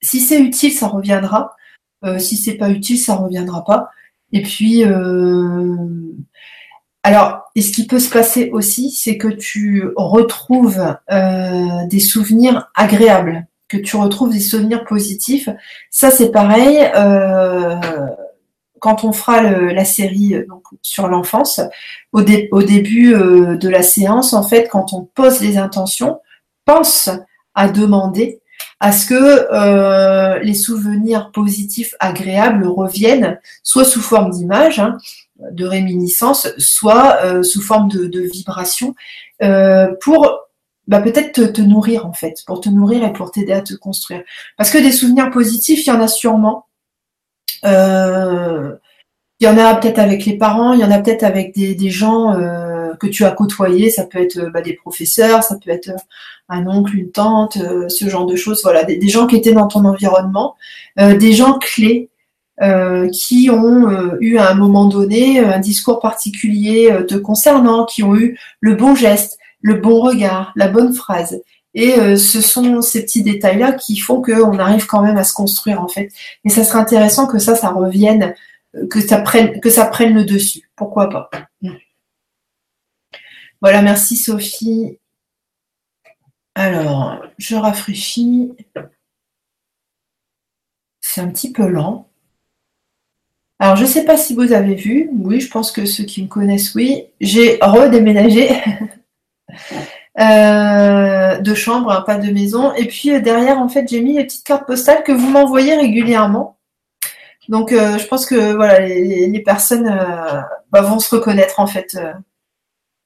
si c'est utile, ça reviendra. Euh, si c'est pas utile, ça reviendra pas. Et puis, euh, alors, et ce qui peut se passer aussi, c'est que tu retrouves euh, des souvenirs agréables, que tu retrouves des souvenirs positifs. Ça, c'est pareil. quand on fera la série sur l'enfance, au, au, début de la séance, en fait, quand on pose les intentions, pense à demander à ce que euh, les souvenirs positifs agréables reviennent, soit sous forme d'image, hein, de réminiscence, soit euh, sous forme de, de vibration, euh, pour bah, peut-être te, nourrir en fait, pour te nourrir et pour t'aider à te construire. Parce que des souvenirs positifs, il y en a sûrement. il y en a peut-être avec les parents, il y en a peut-être avec des gens que tu as côtoyés, ça peut être bah, des professeurs, ça peut être un oncle, une tante, euh, ce genre de choses. Voilà, des, gens qui étaient dans ton environnement, euh, des gens clés euh, qui ont eu à un moment donné un discours particulier te concernant, qui ont eu le bon geste, le bon regard, la bonne phrase. Et ce sont ces petits détails-là qui font qu'on arrive quand même à se construire en fait. Et ça serait intéressant que ça, ça revienne, que ça prenne, que ça prenne le dessus. Pourquoi pas? Voilà, merci Sophie. Alors, je rafraîchis. C'est un petit peu lent. Alors, je ne sais pas si vous avez vu. Oui, je pense que ceux qui me connaissent, oui. J'ai redéménagé euh, de chambre, hein, pas de maison. Et puis euh, derrière, en fait, j'ai mis les petites cartes postales que vous m'envoyez régulièrement. Donc, euh, je pense que voilà, les, personnes bah, vont se reconnaître en fait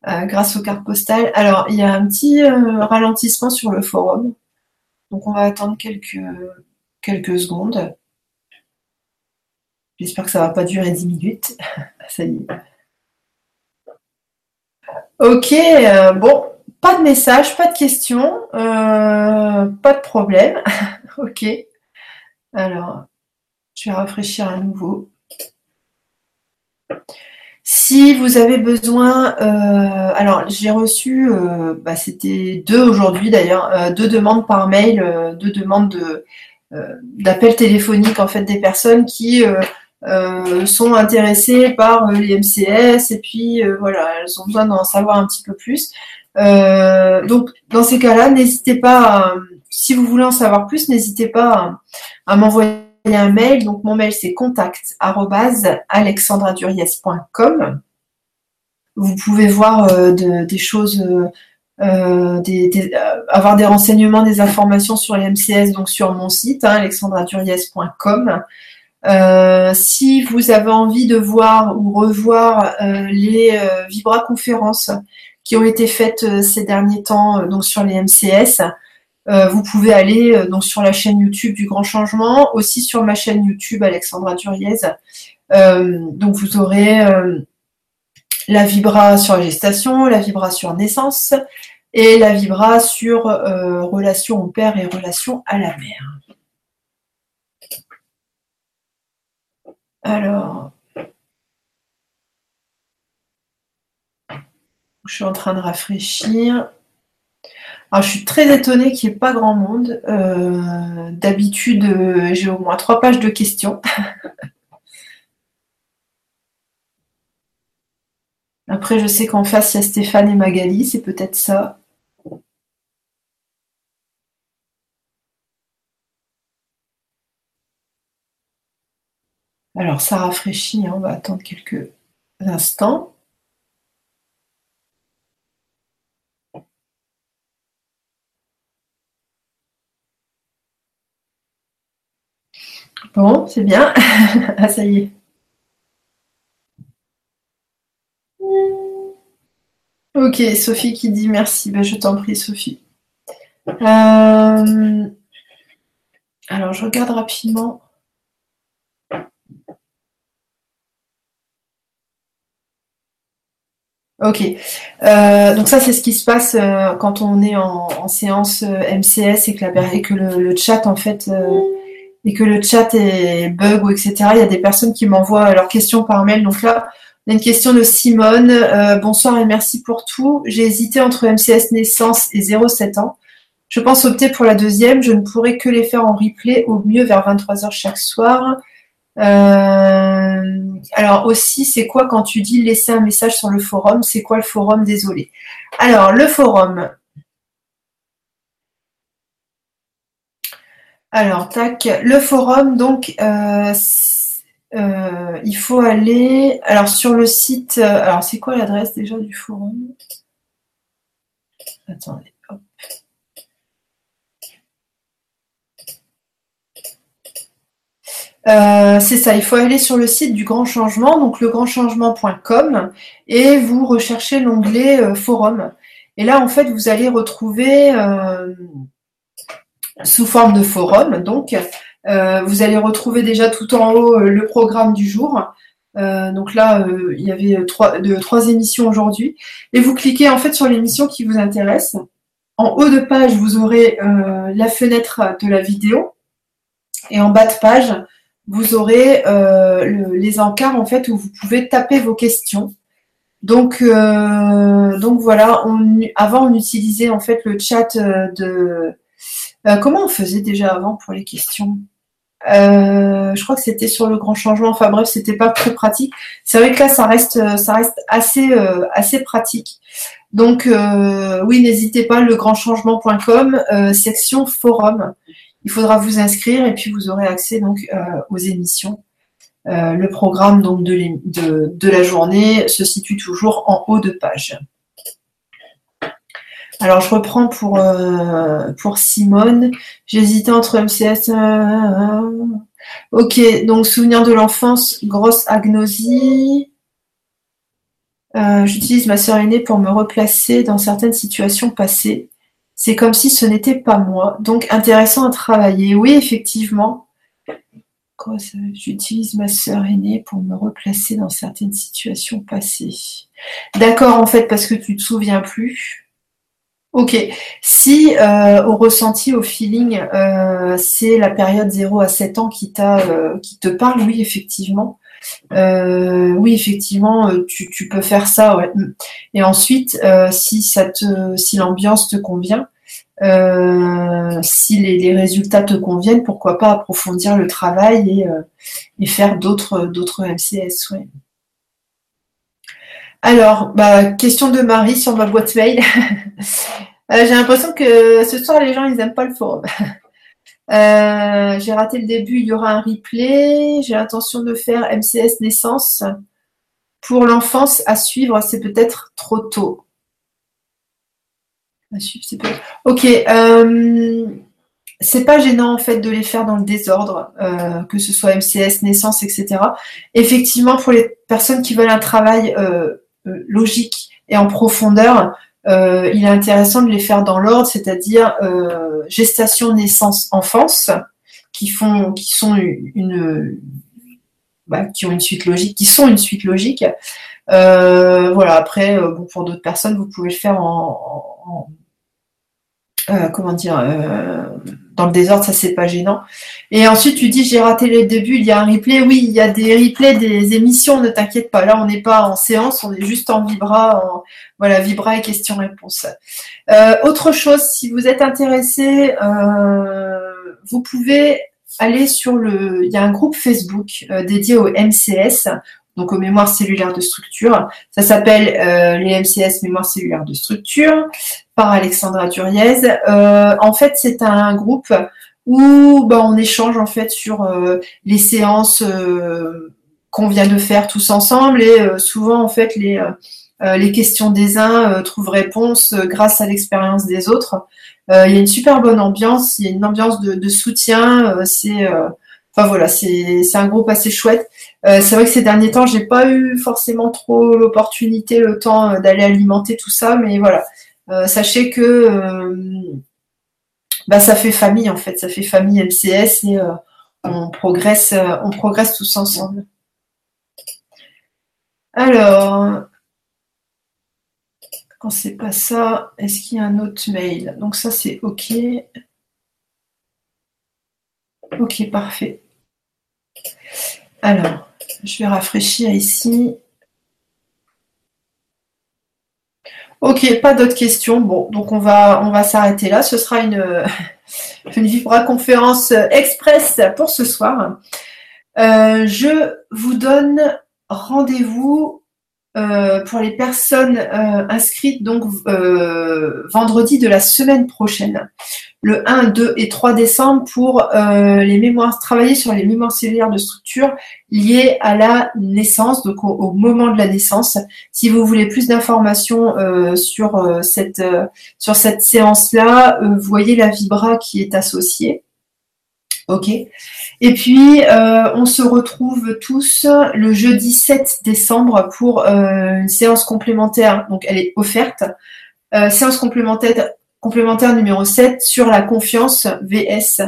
grâce aux cartes postales. Alors, il y a un petit euh, ralentissement sur le forum. Donc, on va attendre quelques, quelques secondes. J'espère que ça ne va pas durer 10 minutes. ça y est. Ok, euh, bon, pas de message, pas de questions, pas de problème. ok. Alors, je vais rafraîchir à nouveau. Si vous avez besoin, euh, alors j'ai reçu, euh, bah, c'était deux aujourd'hui d'ailleurs, euh, deux demandes par mail, deux demandes de d'appels téléphoniques en fait des personnes qui sont intéressées par les MCS et puis voilà, elles ont besoin d'en savoir un petit peu plus. donc dans ces cas-là, n'hésitez pas, si vous voulez en savoir plus, n'hésitez pas à m'envoyer un mail. Donc, mon mail, c'est contact Vous pouvez voir euh, des choses, euh, euh, avoir des renseignements, des informations sur les MCS, donc sur mon site, hein, si vous avez envie de voir ou revoir les Vibra conférences qui ont été faites ces derniers temps donc sur les MCS, vous pouvez aller euh, donc sur la chaîne YouTube du Grand Changement, aussi sur ma chaîne YouTube Alexandra Duriez. Euh, donc vous aurez la vibra sur gestation, la vibra sur naissance et la vibra sur relation au père et relation à la mère. Alors, je suis en train de rafraîchir. Alors, je suis très étonnée qu'il n'y ait pas grand monde. Euh, d'habitude, euh, j'ai au moins trois pages de questions. Après, je sais qu'en face, il y a Stéphane et Magali, c'est peut-être ça. Alors, ça rafraîchit, hein, on va attendre quelques instants. Bon, c'est bien. ah, ça y est. Ok, Sophie qui dit merci. Ben, je t'en prie, Sophie. Euh, alors, je regarde rapidement. Ok. Euh, donc ça, c'est ce qui se passe euh, quand on est en, séance MCS et que le, chat, en fait, et que le chat est bug ou etc. Il y a des personnes qui m'envoient leurs questions par mail. Donc là, on a une question de Simone. bonsoir et merci pour tout. J'ai hésité entre MCS naissance et 0,7 ans. Je pense opter pour la deuxième. Je ne pourrai que les faire en replay au mieux vers 23h chaque soir. Euh, alors aussi, c'est quoi quand tu dis laisser un message sur le forum? C'est quoi le forum? Désolé. Alors, le forum. Alors, tac. Le forum, donc, euh, euh, il faut aller. Alors, sur le site. Alors, c'est quoi l'adresse déjà du forum? Attendez. Euh, c'est ça, il faut aller sur le site du Grand Changement, donc legrandchangement.com, et vous recherchez l'onglet euh, Forum. Et là, en fait, vous allez retrouver, euh, sous forme de forum, donc, vous allez retrouver déjà tout en haut le programme du jour. donc là, il y avait trois, de, trois émissions aujourd'hui. Et vous cliquez en fait sur l'émission qui vous intéresse. En haut de page, vous aurez la fenêtre de la vidéo. Et en bas de page, vous aurez euh, les encarts en fait où vous pouvez taper vos questions. Donc, euh, donc voilà, avant on utilisait en fait le chat euh, comment on faisait déjà avant pour les questions? Je crois que c'était sur le grand changement. Enfin bref, c'était pas très pratique. C'est vrai que là, ça reste, ça reste assez, assez pratique. Donc oui, n'hésitez pas, legrandchangement.com, section forum il faudra vous inscrire et puis vous aurez accès donc euh, aux émissions. Euh, le programme donc de, la journée se situe toujours en haut de page. Alors je reprends pour, euh, pour Simone. J'hésitais entre MCS. ok, donc souvenir de l'enfance, grosse agnosie. J'utilise ma sœur aînée pour me replacer dans certaines situations passées. C'est comme si ce n'était pas moi. Donc intéressant à travailler. Oui, effectivement. J'utilise ma sœur aînée pour me replacer dans certaines situations passées. D'accord, en fait, parce que tu te souviens plus. Ok. Si euh, au ressenti, au feeling, euh, c'est la période 0 à 7 ans qui, euh, qui te parle, oui, effectivement. oui, effectivement, tu, peux faire ça. Et ensuite, si ça te, si l'ambiance te convient, euh, si les, résultats te conviennent, pourquoi pas approfondir le travail et, euh, faire d'autres d'autres MCS. Alors, bah, question de Marie sur ma boîte mail. Euh, j'ai l'impression que ce soir, les gens, ils n'aiment pas le forum. j'ai raté le début, il y aura un replay. J'ai l'intention de faire MCS naissance. Pour l'enfance à suivre, c'est peut-être trop tôt. Ok. Euh, c'est pas gênant en fait de les faire dans le désordre, euh, que ce soit MCS, naissance, etc. Effectivement, pour les personnes qui veulent un travail euh, logique et en profondeur, il est intéressant de les faire dans l'ordre, c'est-à-dire gestation, naissance, enfance, qui font, qui sont une, bah, qui ont une suite logique, qui sont une suite logique. voilà. Après, pour d'autres personnes, vous pouvez le faire en euh, comment dire, euh, dans le désordre, ça c'est pas gênant. Et ensuite, tu dis j'ai raté le début, il y a un replay. Oui, il y a des replays des émissions, ne t'inquiète pas. Là, on n'est pas en séance, on est juste en vibra, en, voilà, vibra et questions-réponses. Euh, autre chose, si vous êtes intéressé, vous pouvez aller sur le, il y a un groupe Facebook dédié au MCS donc aux mémoires cellulaires de structure. Ça s'appelle euh, les MCS mémoires cellulaires de structure par Alexandra Duriez. Euh, en fait, c'est un groupe où ben, on échange en fait sur euh, les séances qu'on vient de faire tous ensemble et souvent en fait les les questions des uns trouvent réponse grâce à l'expérience des autres. il y a une super bonne ambiance, il y a une ambiance de, de soutien. c'est Enfin voilà, c'est un groupe assez chouette. Euh, c'est vrai que ces derniers temps, j'ai pas eu forcément trop l'opportunité, le temps euh, d'aller alimenter tout ça, mais voilà. Euh, sachez que bah, ça fait famille en fait, ça fait famille MCS et on progresse, on progresse tous ensemble. Alors, Quand c'est pas ça, est-ce qu'il y a un autre mail? Donc ça c'est OK. Ok, parfait. Alors, je vais rafraîchir ici. Ok, pas d'autres questions. Bon, donc on va, on va s'arrêter là. Ce sera une, une Vibra conférence express pour ce soir. Euh, je vous donne rendez-vous euh, pour les personnes euh, inscrites donc vendredi de la semaine prochaine le 1, 2 et 3 décembre pour euh, les mémoires, travailler sur les mémoires cellulaires de structure liées à la naissance, donc au, moment de la naissance. Si vous voulez plus d'informations euh, sur, euh, cette, sur cette séance-là, voyez la vibra qui est associée. Ok. Et puis, on se retrouve tous le jeudi 7 décembre pour une séance complémentaire. Donc, elle est offerte. séance complémentaire numéro 7 sur la confiance VS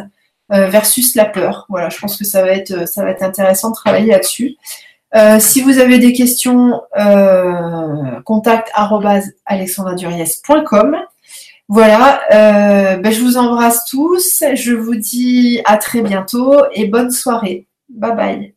euh, versus la peur. Voilà, je pense que ça va être, ça va être intéressant de travailler là-dessus. Euh, si vous avez des questions, euh, contact Voilà, euh, ben je vous embrasse tous. Je vous dis à très bientôt et bonne soirée. Bye bye.